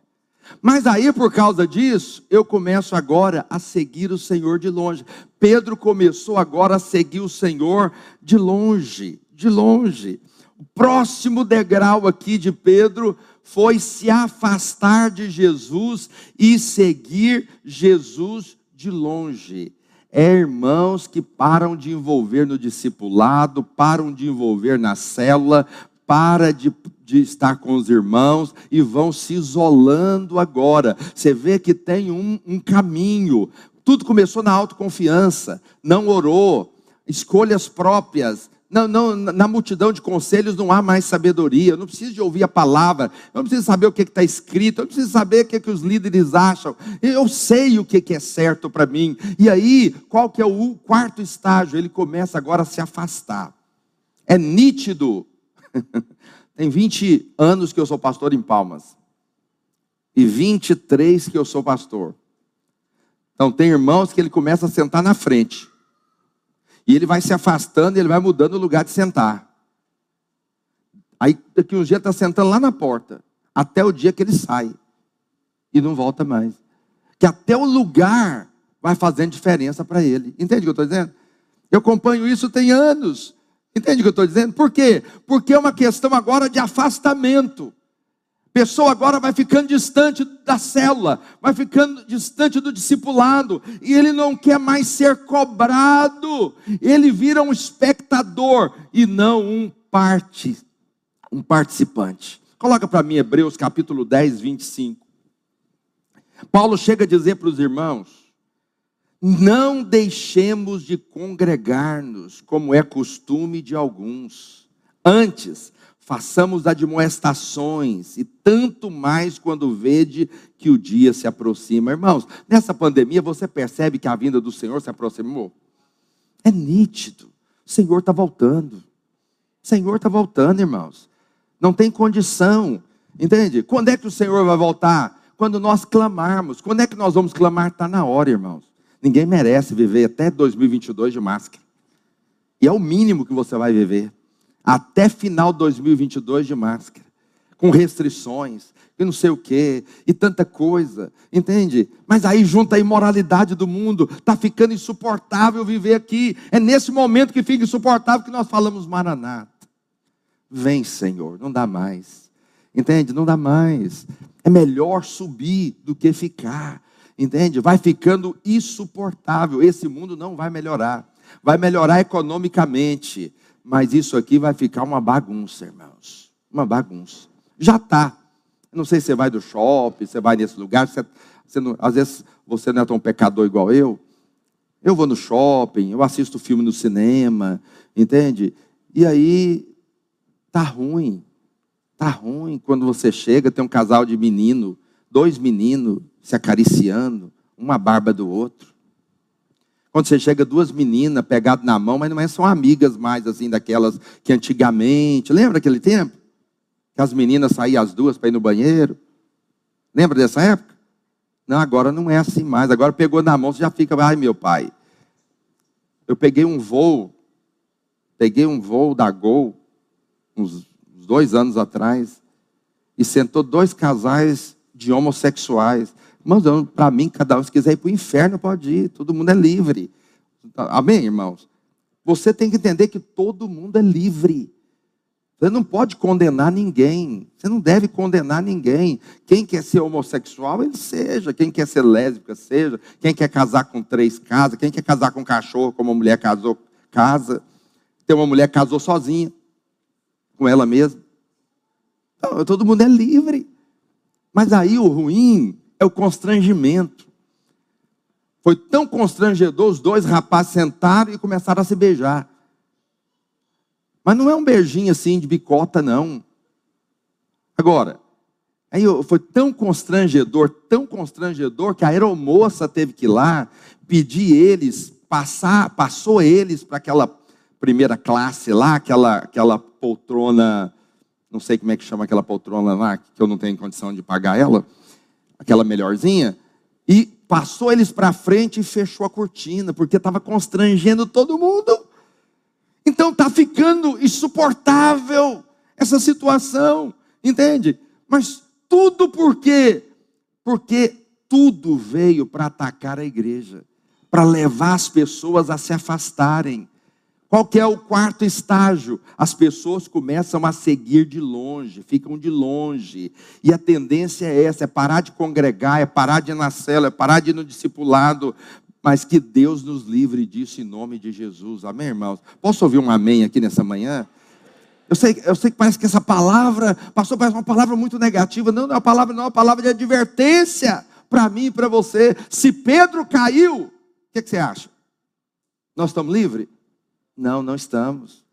Mas aí, por causa disso, eu começo agora a seguir o Senhor de longe. Pedro começou agora a seguir o Senhor de longe, de longe. O próximo degrau aqui de Pedro foi se afastar de Jesus e seguir Jesus de longe. É irmãos que param de envolver no discipulado, param de envolver na célula, para de, de estar com os irmãos e vão se isolando agora. Você vê que tem um, um caminho. Tudo começou na autoconfiança, não orou, escolhas próprias, não, não, na multidão de conselhos não há mais sabedoria. Eu não preciso de ouvir a palavra. Eu não preciso saber o que está escrito. Eu não preciso saber o que, que os líderes acham. Eu sei o que, que é certo para mim. E aí, qual que é o quarto estágio? Ele começa agora a se afastar. É nítido. Tem 20 anos que eu sou pastor em Palmas. E 23 que eu sou pastor. Então, tem irmãos que ele começa a sentar na frente. E ele vai se afastando e ele vai mudando o lugar de sentar. Aí daqui uns dias está sentando lá na porta. Até o dia que ele sai. E não volta mais. Que até o lugar vai fazendo diferença para ele. Entende o que eu estou dizendo? Eu acompanho isso tem anos. Entende o que eu estou dizendo? Por quê? Porque é uma questão agora de afastamento pessoa agora vai ficando distante da célula, vai ficando distante do discipulado, e ele não quer mais ser cobrado, ele vira um espectador e não um parte, um participante. Coloca para mim Hebreus capítulo 10, 25. Paulo chega a dizer para os irmãos: não deixemos de congregar-nos, como é costume de alguns. Antes, façamos admoestações, e tanto mais quando vede que o dia se aproxima. Irmãos, nessa pandemia você percebe que a vinda do Senhor se aproximou? É nítido. O Senhor está voltando. O Senhor está voltando, irmãos. Não tem condição. Entende? Quando é que o Senhor vai voltar? Quando nós clamarmos. Quando é que nós vamos clamar? Está na hora, irmãos. Ninguém merece viver até 2022 de máscara. E é o mínimo que você vai viver até final de 2022 de máscara, com restrições, e não sei o quê, e tanta coisa, entende? Mas aí junta a imoralidade do mundo, está ficando insuportável viver aqui. É nesse momento que fica insuportável que nós falamos Maranata. Vem, Senhor, não dá mais. Entende? Não dá mais. É melhor subir do que ficar. Entende? Vai ficando insuportável. Esse mundo não vai melhorar. Vai melhorar economicamente, mas isso aqui vai ficar uma bagunça, irmãos. Uma bagunça. Já está. Não sei se você vai do shopping, você vai nesse lugar. Você, você não, às vezes você não é tão pecador igual eu. Eu vou no shopping, eu assisto filme no cinema, entende? E aí tá ruim. Tá ruim quando você chega, tem um casal de menino, dois meninos se acariciando, uma barba do outro. Quando você chega, duas meninas pegadas na mão, mas não é, são amigas mais assim daquelas que antigamente. Lembra aquele tempo? Que as meninas saíam as duas para ir no banheiro? Lembra dessa época? Não, agora não é assim mais. Agora pegou na mão, você já fica, ai meu pai. Eu peguei um voo, peguei um voo da Gol, uns dois anos atrás, e sentou dois casais de homossexuais. Irmãos, para mim, cada um, se quiser ir para o inferno, pode ir. Todo mundo é livre. Amém, irmãos? Você tem que entender que todo mundo é livre. Você não pode condenar ninguém. Você não deve condenar ninguém. Quem quer ser homossexual, ele seja. Quem quer ser lésbica, seja. Quem quer casar com três, casa. Quem quer casar com um cachorro, como uma mulher casou, casa. Tem uma mulher que casou sozinha, com ela mesma. Então, todo mundo é livre. Mas aí o ruim é o constrangimento. Foi tão constrangedor, os dois rapazes sentaram e começaram a se beijar. Mas não é um beijinho assim de bicota, não. Agora, aí foi tão constrangedor, tão constrangedor, que a aeromoça teve que ir lá pedir eles, passar, passou eles para aquela primeira classe lá, aquela, aquela poltrona, não sei como é que chama aquela poltrona lá, que eu não tenho condição de pagar ela, aquela melhorzinha, e passou eles para frente e fechou a cortina, porque estava constrangendo todo mundo. Então está ficando insuportável essa situação, entende? Mas tudo por quê? Porque tudo veio para atacar a igreja, para levar as pessoas a se afastarem. Qual que é o quarto estágio? As pessoas começam a seguir de longe, ficam de longe. E a tendência é essa, é parar de congregar, é parar de ir na cela, é parar de ir no discipulado, mas que Deus nos livre disso em nome de Jesus. Amém, irmãos? Posso ouvir um amém aqui nessa manhã? Eu sei, eu sei que parece que essa palavra, pastor, parece uma palavra muito negativa. Não, não é uma palavra, não, é uma palavra de advertência para mim e para você. Se Pedro caiu, o que, que você acha? Nós estamos livres? Não, não estamos.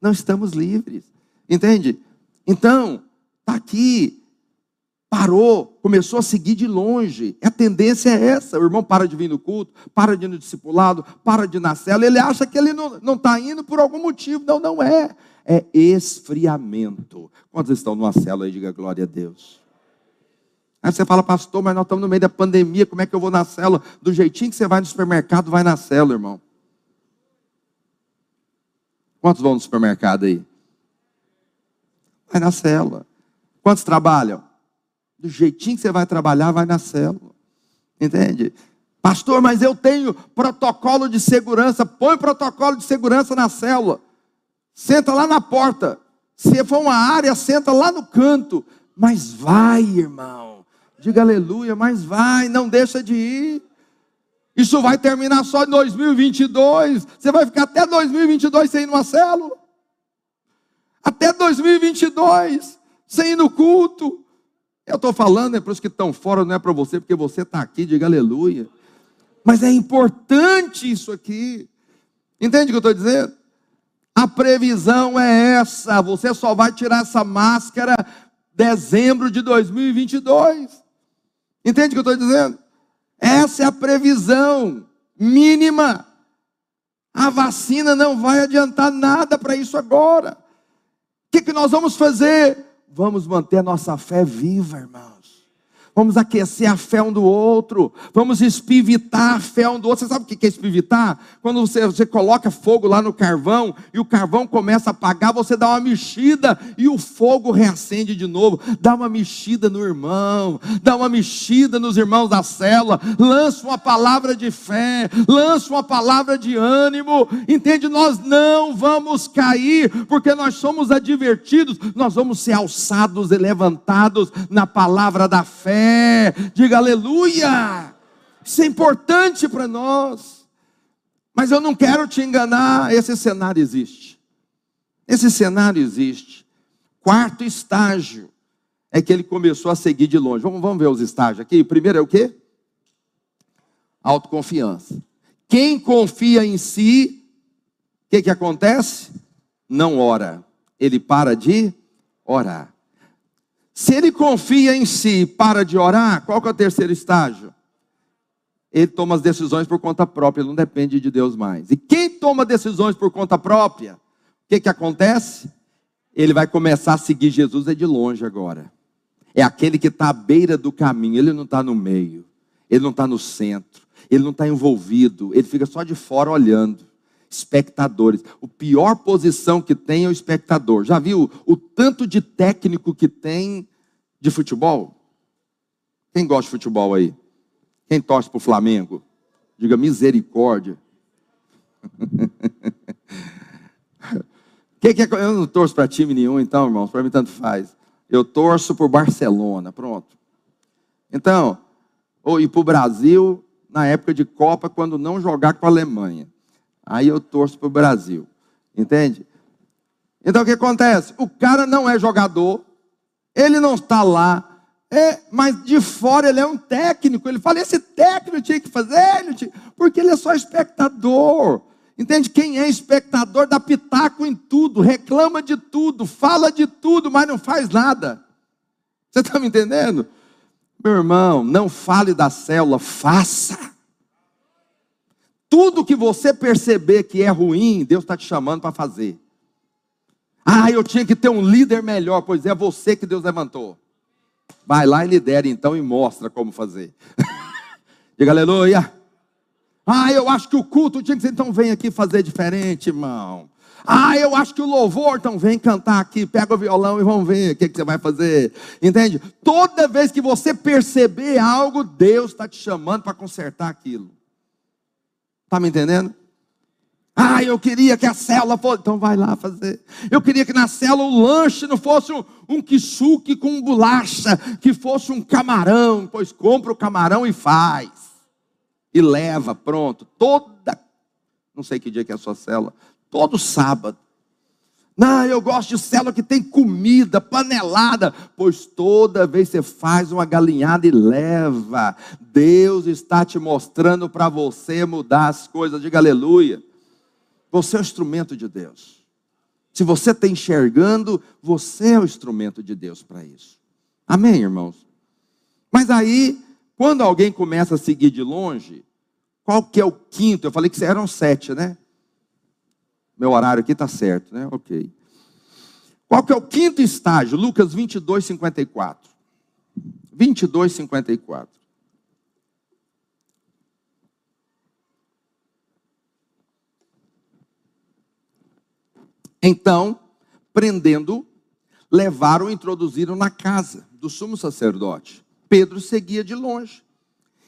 Não estamos livres. Entende? Então, está aqui parou, começou a seguir de longe. A tendência é essa. O irmão para de vir no culto, para de ir no discipulado, para de ir na cela. Ele acha que ele não está indo por algum motivo. Não, não é. É esfriamento. Quantos estão numa cela aí? Diga glória a Deus. Aí você fala, pastor, mas nós estamos no meio da pandemia, como é que eu vou na cela? Do jeitinho que você vai no supermercado, vai na cela, irmão. Quantos vão no supermercado aí? Vai na cela. Quantos trabalham? do jeitinho que você vai trabalhar, vai na célula. Entende? Pastor, mas eu tenho protocolo de segurança. Põe protocolo de segurança na célula. Senta lá na porta. Se for uma área, senta lá no canto. Mas vai, irmão. Diga aleluia, mas vai, não deixa de ir. Isso vai terminar só em 2022. Você vai ficar até 2022 sem ir numa célula. Até 2022 sem ir no culto. Eu estou falando é para os que estão fora, não é para você, porque você está aqui, diga aleluia. Mas é importante isso aqui. Entende o que eu estou dizendo? A previsão é essa. Você só vai tirar essa máscara dezembro de 2022. Entende o que eu estou dizendo? Essa é a previsão mínima. A vacina não vai adiantar nada para isso agora. O que, que nós vamos fazer? Vamos manter a nossa fé viva, irmão. Vamos aquecer a fé um do outro. Vamos espivitar a fé um do outro. Você sabe o que é espivitar? Quando você, você coloca fogo lá no carvão e o carvão começa a apagar, você dá uma mexida e o fogo reacende de novo. Dá uma mexida no irmão, dá uma mexida nos irmãos da cela. Lança uma palavra de fé, lança uma palavra de ânimo. Entende? Nós não vamos cair, porque nós somos advertidos, nós vamos ser alçados e levantados na palavra da fé diga aleluia. Isso é importante para nós. Mas eu não quero te enganar, esse cenário existe. Esse cenário existe. Quarto estágio é que ele começou a seguir de longe. Vamos, vamos ver os estágios aqui. O primeiro é o quê? Autoconfiança. Quem confia em si, o que, que acontece? Não ora. Ele para de orar. Se ele confia em si e para de orar, qual que é o terceiro estágio? Ele toma as decisões por conta própria, ele não depende de Deus mais. E quem toma decisões por conta própria, o que, que acontece? Ele vai começar a seguir Jesus é de longe agora. É aquele que está à beira do caminho, ele não está no meio, ele não está no centro, ele não está envolvido, ele fica só de fora olhando espectadores. O pior posição que tem é o espectador. Já viu o tanto de técnico que tem de futebol? Quem gosta de futebol aí? Quem torce para o Flamengo? Diga misericórdia. Que que é, eu não torço para time nenhum, então, irmãos, para mim tanto faz. Eu torço por Barcelona, pronto. Então, ou ir para o Brasil na época de Copa, quando não jogar com a Alemanha. Aí eu torço para o Brasil. Entende? Então o que acontece? O cara não é jogador, ele não está lá, é, mas de fora ele é um técnico. Ele fala: esse técnico tinha que fazer, ele tinha... porque ele é só espectador. Entende? Quem é espectador dá pitaco em tudo, reclama de tudo, fala de tudo, mas não faz nada. Você está me entendendo? Meu irmão, não fale da célula, faça. Tudo que você perceber que é ruim, Deus está te chamando para fazer. Ah, eu tinha que ter um líder melhor, pois é você que Deus levantou. Vai lá e lidera então e mostra como fazer. Diga aleluia. Ah, eu acho que o culto tinha que ser, então vem aqui fazer diferente, irmão. Ah, eu acho que o louvor, então vem cantar aqui, pega o violão e vamos ver o que, que você vai fazer. Entende? Toda vez que você perceber algo, Deus está te chamando para consertar aquilo. Está me entendendo? Ah, eu queria que a célula fosse. Então vai lá fazer. Eu queria que na célula o lanche não fosse um, um quixuque com bolacha, que fosse um camarão. Pois compra o camarão e faz e leva, pronto, toda, não sei que dia que é a sua célula, todo sábado. Não, eu gosto de célula que tem comida, panelada, pois toda vez você faz uma galinhada e leva. Deus está te mostrando para você mudar as coisas, diga aleluia. Você é o instrumento de Deus. Se você está enxergando, você é o instrumento de Deus para isso. Amém, irmãos? Mas aí quando alguém começa a seguir de longe, qual que é o quinto? Eu falei que eram sete, né? Meu horário aqui está certo, né? Ok. Qual que é o quinto estágio? Lucas 22, 54. 22, 54. Então, prendendo, levaram e introduziram na casa do sumo sacerdote. Pedro seguia de longe.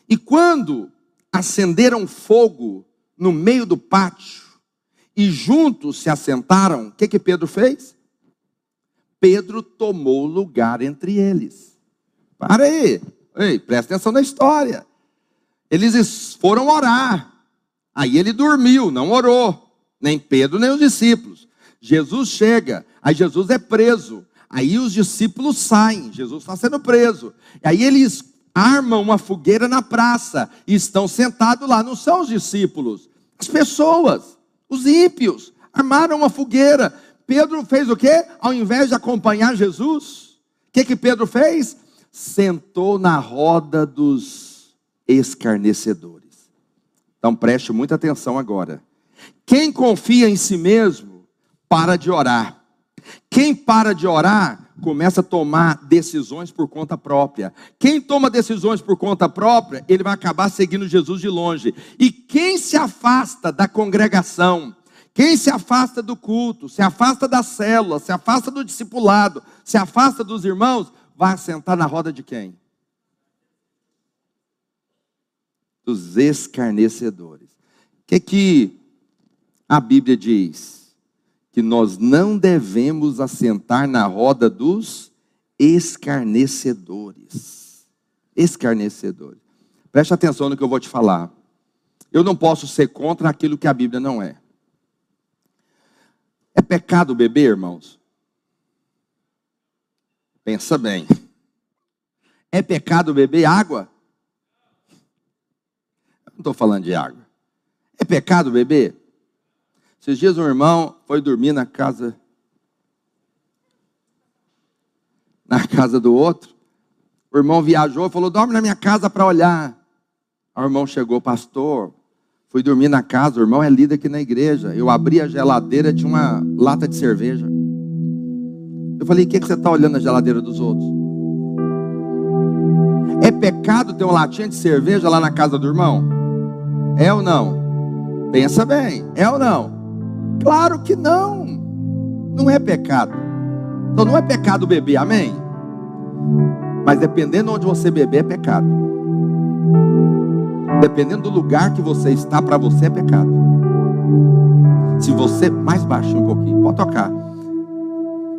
E quando acenderam fogo no meio do pátio e juntos se assentaram, o que que Pedro fez? Pedro tomou lugar entre eles. Para aí, Ei, presta atenção na história. Eles foram orar. Aí ele dormiu, não orou. Nem Pedro, nem os discípulos. Jesus chega, aí Jesus é preso. Aí os discípulos saem, Jesus está sendo preso. Aí eles armam uma fogueira na praça e estão sentados lá. Não são os discípulos, as pessoas, os ímpios, armaram uma fogueira. Pedro fez o quê? Ao invés de acompanhar Jesus, o que, que Pedro fez? Sentou na roda dos escarnecedores. Então preste muita atenção agora. Quem confia em si mesmo, para de orar. Quem para de orar, começa a tomar decisões por conta própria. Quem toma decisões por conta própria, ele vai acabar seguindo Jesus de longe. E quem se afasta da congregação, quem se afasta do culto, se afasta da célula, se afasta do discipulado, se afasta dos irmãos, vai sentar na roda de quem? Dos escarnecedores. O que, que a Bíblia diz? Que nós não devemos assentar na roda dos escarnecedores. Escarnecedores. Preste atenção no que eu vou te falar. Eu não posso ser contra aquilo que a Bíblia não é. É pecado beber, irmãos? Pensa bem. É pecado beber água? Não estou falando de água. É pecado beber? Esses dias um irmão foi dormir na casa na casa do outro. O irmão viajou e falou: "Dorme na minha casa para olhar". O irmão chegou, pastor, fui dormir na casa, o irmão é líder aqui na igreja. Eu abri a geladeira, tinha uma lata de cerveja. Eu falei: "O que, que você está olhando na geladeira dos outros?" É pecado ter uma latinha de cerveja lá na casa do irmão? É ou não? Pensa bem, é ou não? Claro que não. Não é pecado. Então não é pecado beber, amém? Mas dependendo onde você beber, é pecado. Dependendo do lugar que você está, para você é pecado. Se você, mais baixinho um pouquinho, pode tocar.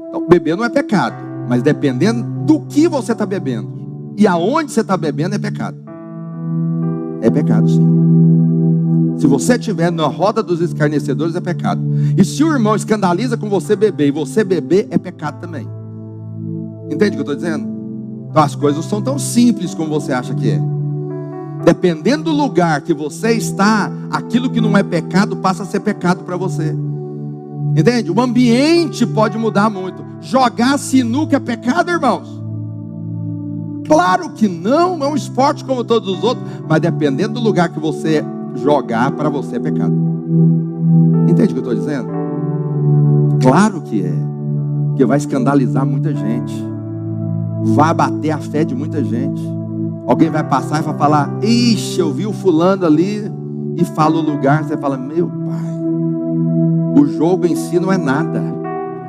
Então, beber não é pecado, mas dependendo do que você está bebendo e aonde você está bebendo, é pecado. É pecado, sim. Se você estiver na roda dos escarnecedores, é pecado. E se o irmão escandaliza com você beber e você beber, é pecado também. Entende o que eu estou dizendo? Então as coisas não são tão simples como você acha que é. Dependendo do lugar que você está, aquilo que não é pecado passa a ser pecado para você. Entende? O ambiente pode mudar muito. Jogar sinuca é pecado, irmãos? Claro que não, é um esporte como todos os outros, mas dependendo do lugar que você jogar, para você é pecado. Entende o que eu estou dizendo? Claro que é, que vai escandalizar muita gente, vai bater a fé de muita gente. Alguém vai passar e vai falar: Ixi, eu vi o fulano ali e fala o lugar. Você fala: Meu pai, o jogo em si não é nada,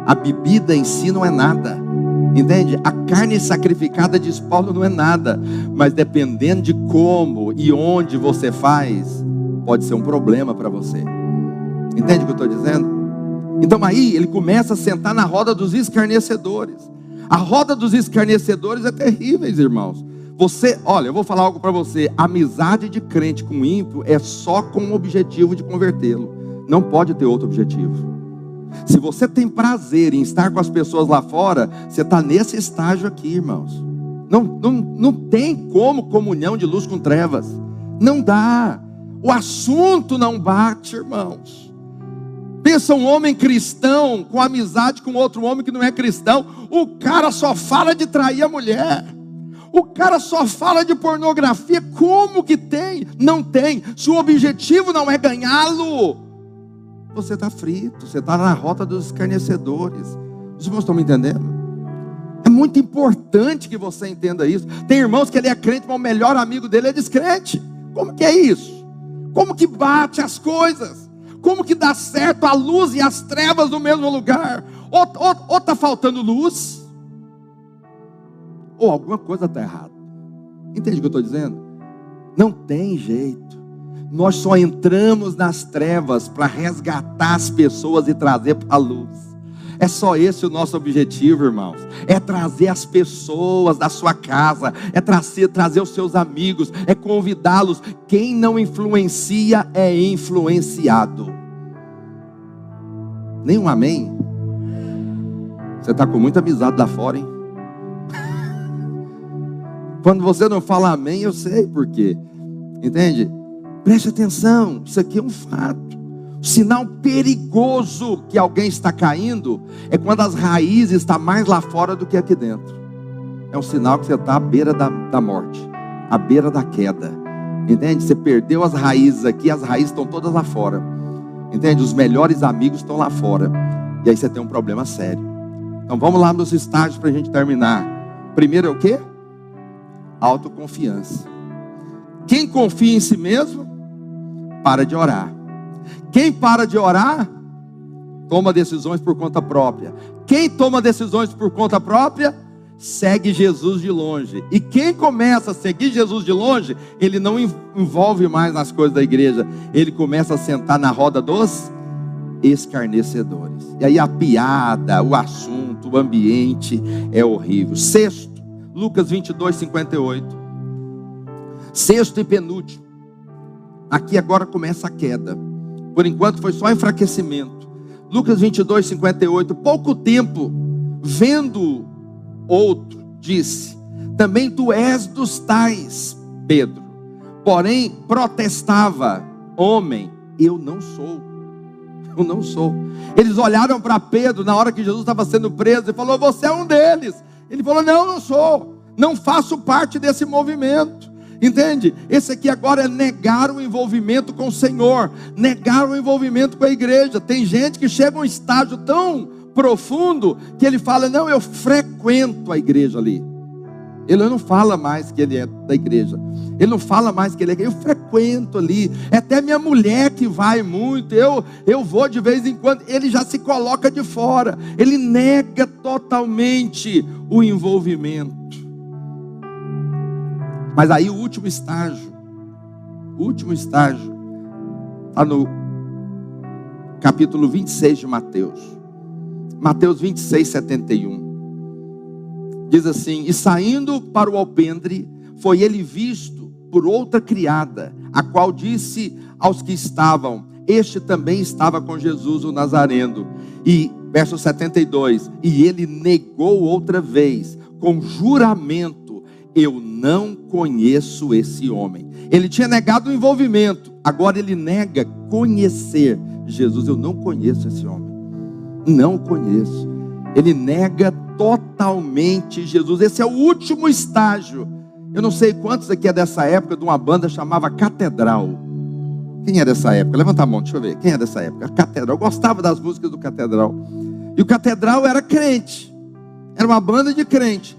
a bebida em si não é nada. Entende? A carne sacrificada, diz Paulo, não é nada, mas dependendo de como e onde você faz, pode ser um problema para você. Entende o que eu estou dizendo? Então aí ele começa a sentar na roda dos escarnecedores. A roda dos escarnecedores é terrível, irmãos. Você, olha, eu vou falar algo para você. Amizade de crente com ímpio é só com o objetivo de convertê-lo. Não pode ter outro objetivo. Se você tem prazer em estar com as pessoas lá fora, você está nesse estágio aqui, irmãos. Não, não, não tem como comunhão de luz com trevas. Não dá. O assunto não bate, irmãos. Pensa um homem cristão com amizade com outro homem que não é cristão. O cara só fala de trair a mulher. O cara só fala de pornografia. Como que tem? Não tem. Se o objetivo não é ganhá-lo, você está frito. Você está na rota dos escarnecedores. Os irmãos estão me entendendo? É muito importante que você entenda isso. Tem irmãos que ele é crente, mas o melhor amigo dele é descrente. Como que é isso? Como que bate as coisas? Como que dá certo a luz e as trevas no mesmo lugar? Ou está faltando luz? ou alguma coisa está errada. Entende o que eu estou dizendo? Não tem jeito. Nós só entramos nas trevas para resgatar as pessoas e trazer para a luz. É só esse o nosso objetivo, irmãos. É trazer as pessoas da sua casa, é trazer, trazer os seus amigos, é convidá-los. Quem não influencia é influenciado. Nenhum amém? Você está com muita amizade lá fora, hein? Quando você não fala amém, eu sei por quê. Entende? Preste atenção, isso aqui é um fato. Sinal perigoso que alguém está caindo é quando as raízes estão mais lá fora do que aqui dentro. É um sinal que você está à beira da, da morte, à beira da queda. Entende? Você perdeu as raízes aqui, as raízes estão todas lá fora. Entende? Os melhores amigos estão lá fora. E aí você tem um problema sério. Então vamos lá nos estágios para a gente terminar. Primeiro é o quê? autoconfiança. Quem confia em si mesmo, para de orar. Quem para de orar, toma decisões por conta própria. Quem toma decisões por conta própria, segue Jesus de longe. E quem começa a seguir Jesus de longe, ele não envolve mais nas coisas da igreja, ele começa a sentar na roda dos escarnecedores. E aí a piada, o assunto, o ambiente é horrível. Sexto, Lucas 22, 58. Sexto e penúltimo. Aqui agora começa a queda. Por enquanto foi só enfraquecimento. Lucas 22, 58. Pouco tempo, vendo outro, disse: Também tu és dos tais, Pedro. Porém, protestava: Homem, eu não sou. Eu não sou. Eles olharam para Pedro na hora que Jesus estava sendo preso e falou: Você é um deles. Ele falou: Não, não sou, não faço parte desse movimento. Entende? Esse aqui agora é negar o envolvimento com o Senhor, negar o envolvimento com a igreja. Tem gente que chega a um estágio tão profundo que ele fala: Não, eu frequento a igreja ali. Ele não fala mais que ele é da igreja. Ele não fala mais que ele é. Eu frequento ali. É até minha mulher que vai muito. Eu, eu vou de vez em quando. Ele já se coloca de fora. Ele nega totalmente o envolvimento. Mas aí o último estágio. O último estágio. Está no capítulo 26 de Mateus. Mateus 26, 71. Diz assim: E saindo para o alpendre, foi ele visto por outra criada, a qual disse aos que estavam: Este também estava com Jesus o Nazareno. E verso 72: E ele negou outra vez, com juramento: Eu não conheço esse homem. Ele tinha negado o envolvimento, agora ele nega conhecer Jesus. Eu não conheço esse homem. Não conheço. Ele nega totalmente Jesus. Esse é o último estágio. Eu não sei quantos aqui é dessa época de uma banda chamava Catedral. Quem é dessa época? Levanta a mão, deixa eu ver. Quem é dessa época? Catedral. Eu gostava das músicas do Catedral. E o Catedral era crente. Era uma banda de crente.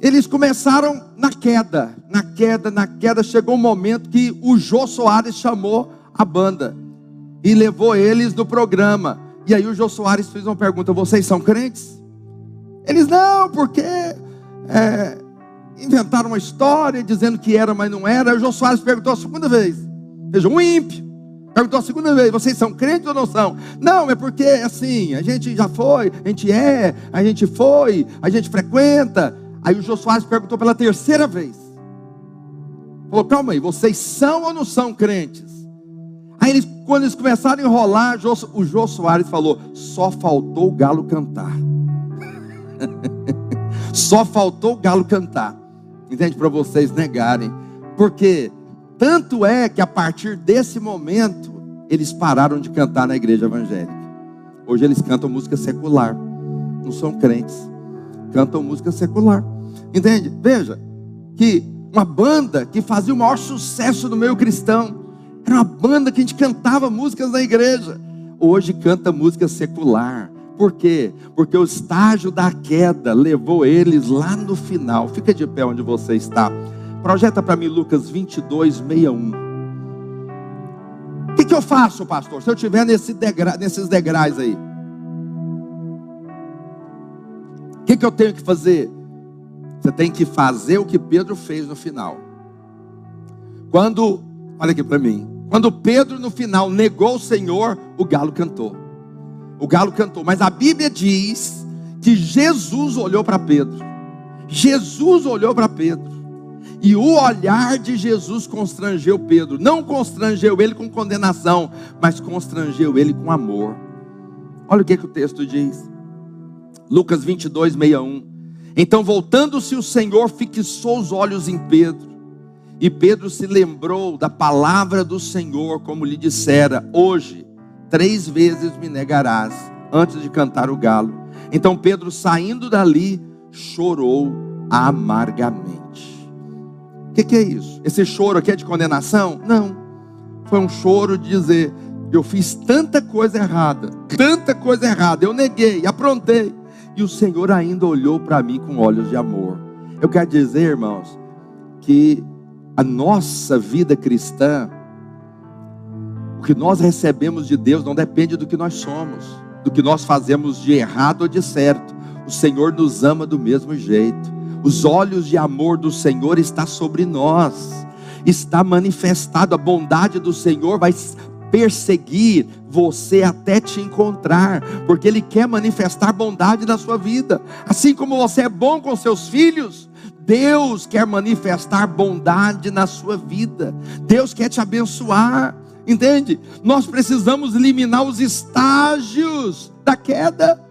Eles começaram na queda, na queda, na queda. Chegou um momento que o Jô Soares chamou a banda e levou eles no programa. E aí o Jô Soares fez uma pergunta: Vocês são crentes? Eles não, porque é, inventaram uma história dizendo que era, mas não era. O Jô Soares perguntou a segunda vez. Veja, um ímpio. Perguntou a segunda vez: Vocês são crentes ou não são? Não, é porque assim, a gente já foi, a gente é, a gente foi, a gente frequenta. Aí o Soares perguntou pela terceira vez. Falou: Calma aí, vocês são ou não são crentes? Aí eles, quando eles começaram a enrolar, o Jô Soares falou: só faltou o galo cantar. só faltou o galo cantar. Entende? Para vocês negarem. Porque tanto é que a partir desse momento, eles pararam de cantar na igreja evangélica. Hoje eles cantam música secular. Não são crentes. Cantam música secular. Entende? Veja que uma banda que fazia o maior sucesso no meio cristão era uma banda que a gente cantava músicas na igreja. Hoje canta música secular. Por quê? Porque o estágio da queda levou eles lá no final. Fica de pé onde você está. Projeta para mim Lucas 22, 61. O que, que eu faço, pastor? Se eu estiver nesse degra... nesses degraus aí. O que, que eu tenho que fazer? Você tem que fazer o que Pedro fez no final. Quando Olha aqui para mim. Quando Pedro no final negou o Senhor, o galo cantou. O galo cantou, mas a Bíblia diz que Jesus olhou para Pedro. Jesus olhou para Pedro. E o olhar de Jesus constrangeu Pedro. Não constrangeu ele com condenação, mas constrangeu ele com amor. Olha o que, que o texto diz. Lucas 22, 61. Então, voltando-se o Senhor, fixou os olhos em Pedro e Pedro se lembrou da palavra do Senhor, como lhe dissera: Hoje, três vezes me negarás, antes de cantar o galo. Então Pedro, saindo dali, chorou amargamente. O que, que é isso? Esse choro aqui é de condenação? Não. Foi um choro de dizer: Eu fiz tanta coisa errada, tanta coisa errada, eu neguei, aprontei. E o Senhor ainda olhou para mim com olhos de amor. Eu quero dizer, irmãos, que a nossa vida cristã, o que nós recebemos de Deus não depende do que nós somos, do que nós fazemos de errado ou de certo. O Senhor nos ama do mesmo jeito. Os olhos de amor do Senhor está sobre nós. Está manifestado a bondade do Senhor vai perseguir você até te encontrar, porque ele quer manifestar bondade na sua vida. Assim como você é bom com seus filhos, Deus quer manifestar bondade na sua vida. Deus quer te abençoar. Entende? Nós precisamos eliminar os estágios da queda.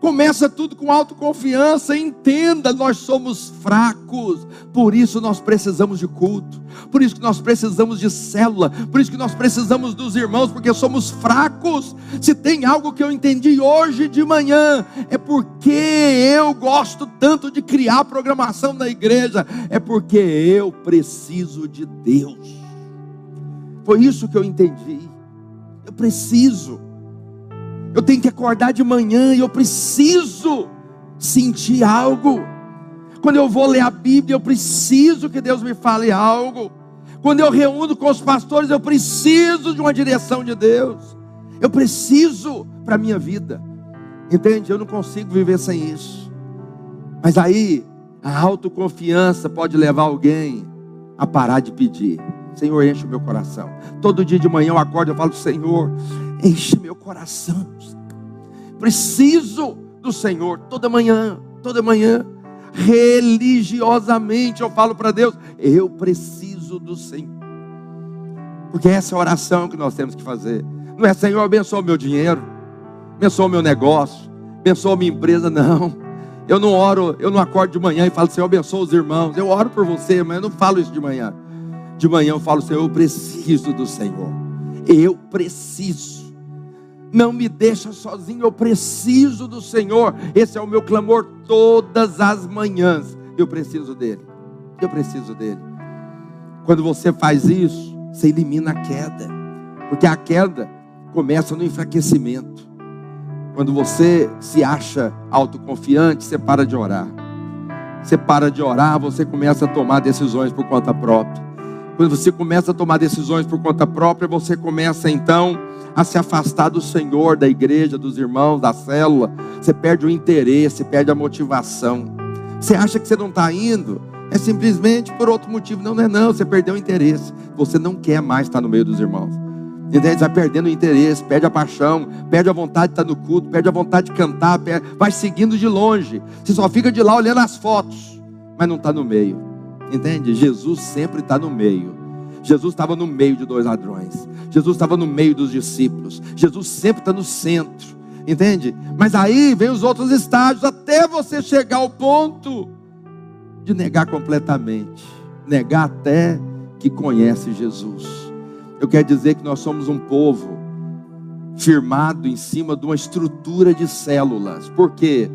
Começa tudo com autoconfiança, entenda, nós somos fracos, por isso nós precisamos de culto, por isso que nós precisamos de célula, por isso que nós precisamos dos irmãos, porque somos fracos. Se tem algo que eu entendi hoje de manhã, é porque eu gosto tanto de criar programação na igreja, é porque eu preciso de Deus. Foi isso que eu entendi. Eu preciso. Eu tenho que acordar de manhã e eu preciso sentir algo. Quando eu vou ler a Bíblia, eu preciso que Deus me fale algo. Quando eu reúno com os pastores, eu preciso de uma direção de Deus. Eu preciso para a minha vida. Entende? Eu não consigo viver sem isso. Mas aí, a autoconfiança pode levar alguém a parar de pedir. Senhor, enche o meu coração. Todo dia de manhã eu acordo e falo, Senhor, enche meu coração. preciso do Senhor toda manhã, toda manhã. Religiosamente eu falo para Deus: eu preciso do Senhor. Porque essa é a oração que nós temos que fazer. Não é Senhor, abençoa o meu dinheiro, abençoa o meu negócio, abençoa a minha empresa, não. Eu não oro, eu não acordo de manhã e falo, Senhor, abençoa os irmãos. Eu oro por você, mas eu não falo isso de manhã. De manhã eu falo, Senhor, eu preciso do Senhor. Eu preciso. Não me deixa sozinho, eu preciso do Senhor. Esse é o meu clamor todas as manhãs. Eu preciso dele. Eu preciso dele. Quando você faz isso, você elimina a queda. Porque a queda começa no enfraquecimento. Quando você se acha autoconfiante, você para de orar. Você para de orar, você começa a tomar decisões por conta própria. Quando você começa a tomar decisões por conta própria, você começa então a se afastar do Senhor, da igreja, dos irmãos, da célula. Você perde o interesse, perde a motivação. Você acha que você não está indo, é simplesmente por outro motivo. Não, não é não, você perdeu o interesse. Você não quer mais estar no meio dos irmãos. Entende? Vai perdendo o interesse, perde a paixão, perde a vontade de estar no culto, perde a vontade de cantar, perde, vai seguindo de longe. Você só fica de lá olhando as fotos, mas não está no meio. Entende? Jesus sempre está no meio. Jesus estava no meio de dois ladrões. Jesus estava no meio dos discípulos. Jesus sempre está no centro. Entende? Mas aí vem os outros estágios até você chegar ao ponto de negar completamente, negar até que conhece Jesus. Eu quero dizer que nós somos um povo firmado em cima de uma estrutura de células. Por quê?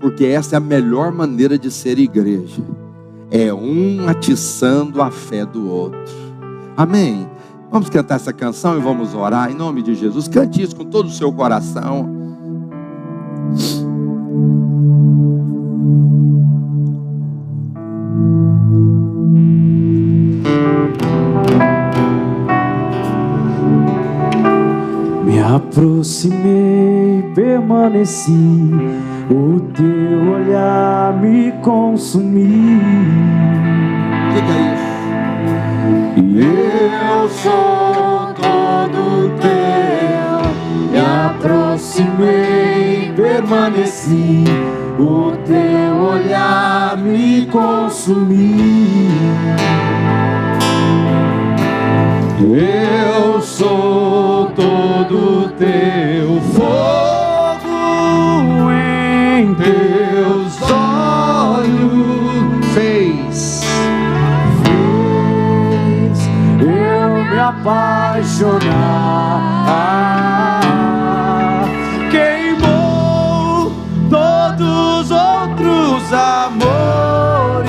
Porque essa é a melhor maneira de ser igreja. É um atiçando a fé do outro. Amém. Vamos cantar essa canção e vamos orar em nome de Jesus. Cante isso com todo o seu coração. aproximei, permaneci, o teu olhar me consumiu. Diga isso. Eu sou todo teu, me aproximei, permaneci, o teu olhar me consumiu. Eu sou todo teu apaixonar. Queimou todos os outros amores,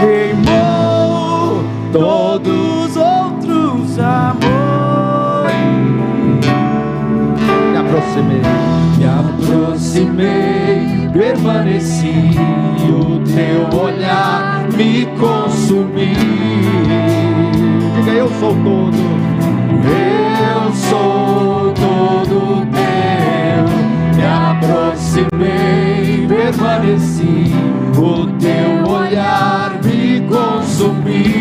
queimou todos aproximei, me aproximei, permaneci, o teu olhar me consumiu. Eu sou todo, eu sou todo teu, me aproximei, permaneci, o teu olhar me consumiu.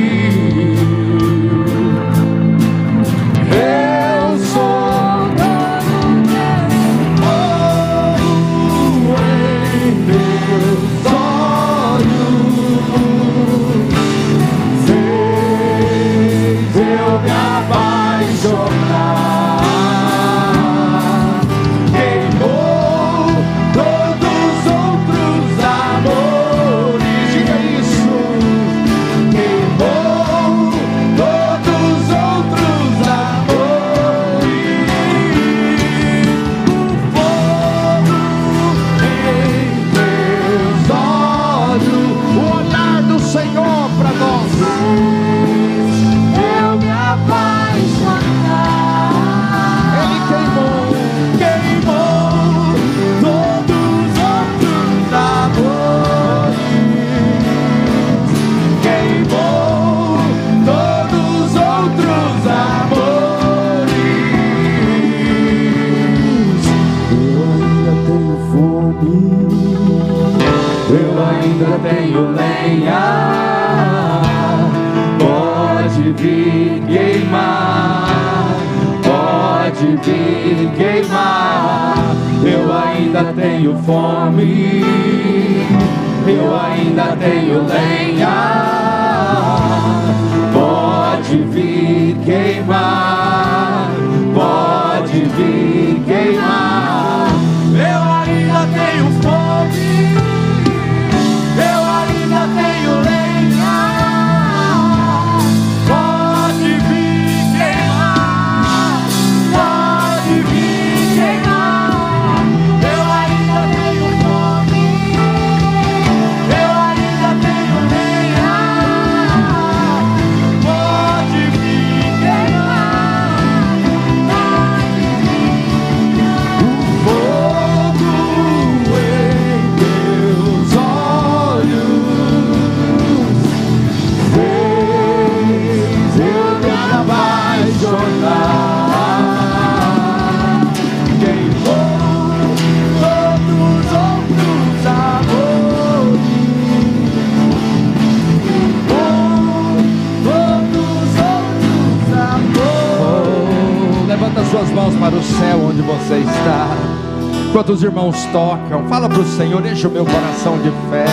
Enquanto os irmãos tocam, fala para o Senhor, enche o meu coração de fé.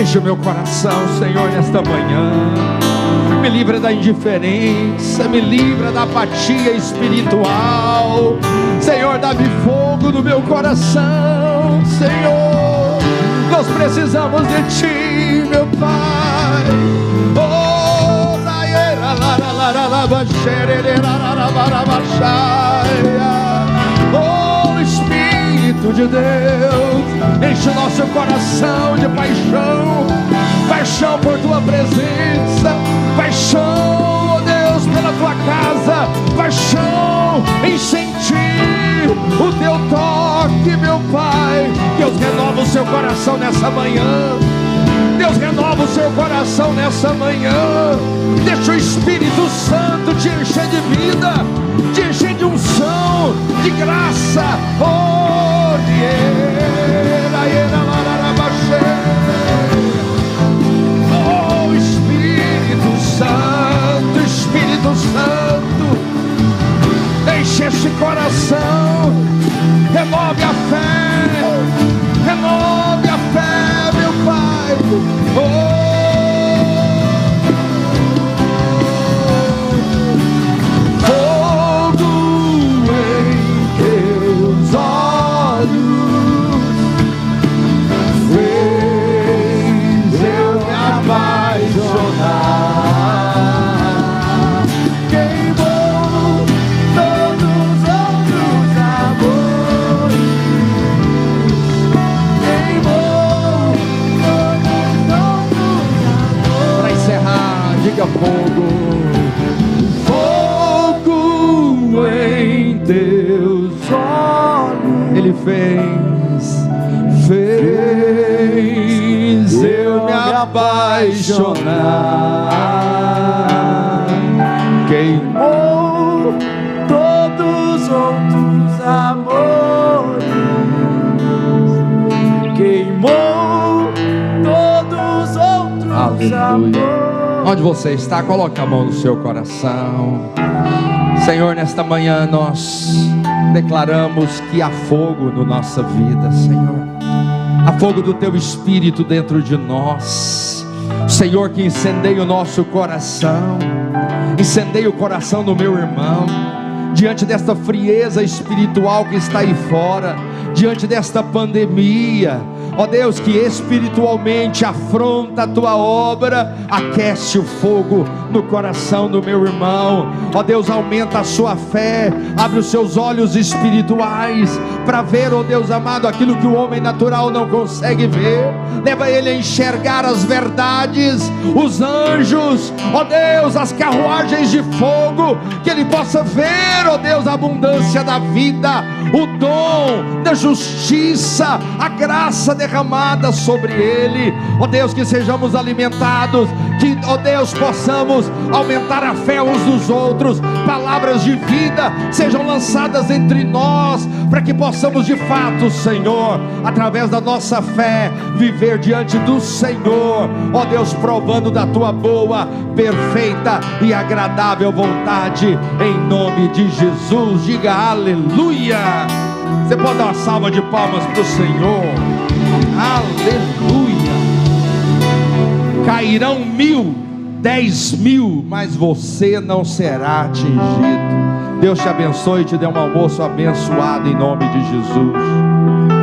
Enche o meu coração, Senhor, nesta manhã. Me livra da indiferença, me livra da apatia espiritual. Senhor, dá-me fogo no meu coração, Senhor. Nós precisamos de Ti, meu Pai. Oh, laera, lara. Oh Espírito de Deus, enche nosso coração de paixão, paixão por tua presença, paixão, oh Deus, pela tua casa, paixão em sentir o teu toque, meu Pai. Deus renova o seu coração nessa manhã. Deus renova o seu coração nessa manhã. Deixa o Espírito Santo te encher de vida, de graça. Oh, oh Espírito Santo, Espírito Santo, enche esse coração, remove a fé, remove a fé, meu Pai. Oh, diga fogo. Fogo em teus olhos. Ele fez, fez eu me apaixonar. Queimou todos os outros amores. Queimou todos os outros Aleluia. amores. Onde você está, coloque a mão no seu coração. Senhor, nesta manhã nós declaramos que há fogo na nossa vida, Senhor. Há fogo do teu espírito dentro de nós. Senhor, que incendeia o nosso coração. Incendeia o coração do meu irmão. Diante desta frieza espiritual que está aí fora, diante desta pandemia, ó Deus, que espiritualmente afronta a tua obra, aquece o fogo no coração do meu irmão, ó Deus, aumenta a sua fé, abre os seus olhos espirituais para ver, ó Deus amado, aquilo que o homem natural não consegue ver, leva ele a enxergar as verdades, os anjos, ó Deus, as carruagens de fogo, que ele possa ver, ó Deus, a abundância da vida, o dom da justiça, a graça derramada sobre ele. Ó Deus, que sejamos alimentados, que, ó Deus, possamos aumentar a fé uns dos outros. Palavras de vida sejam lançadas entre nós, para que possamos de fato, Senhor, através da nossa fé, viver diante do Senhor. Ó Deus, provando da tua boa, perfeita e agradável vontade, em nome de Jesus. Diga aleluia. Você pode dar uma salva de palmas para o Senhor. Aleluia. Cairão mil, dez mil, mas você não será atingido. Deus te abençoe e te dê um almoço abençoado em nome de Jesus.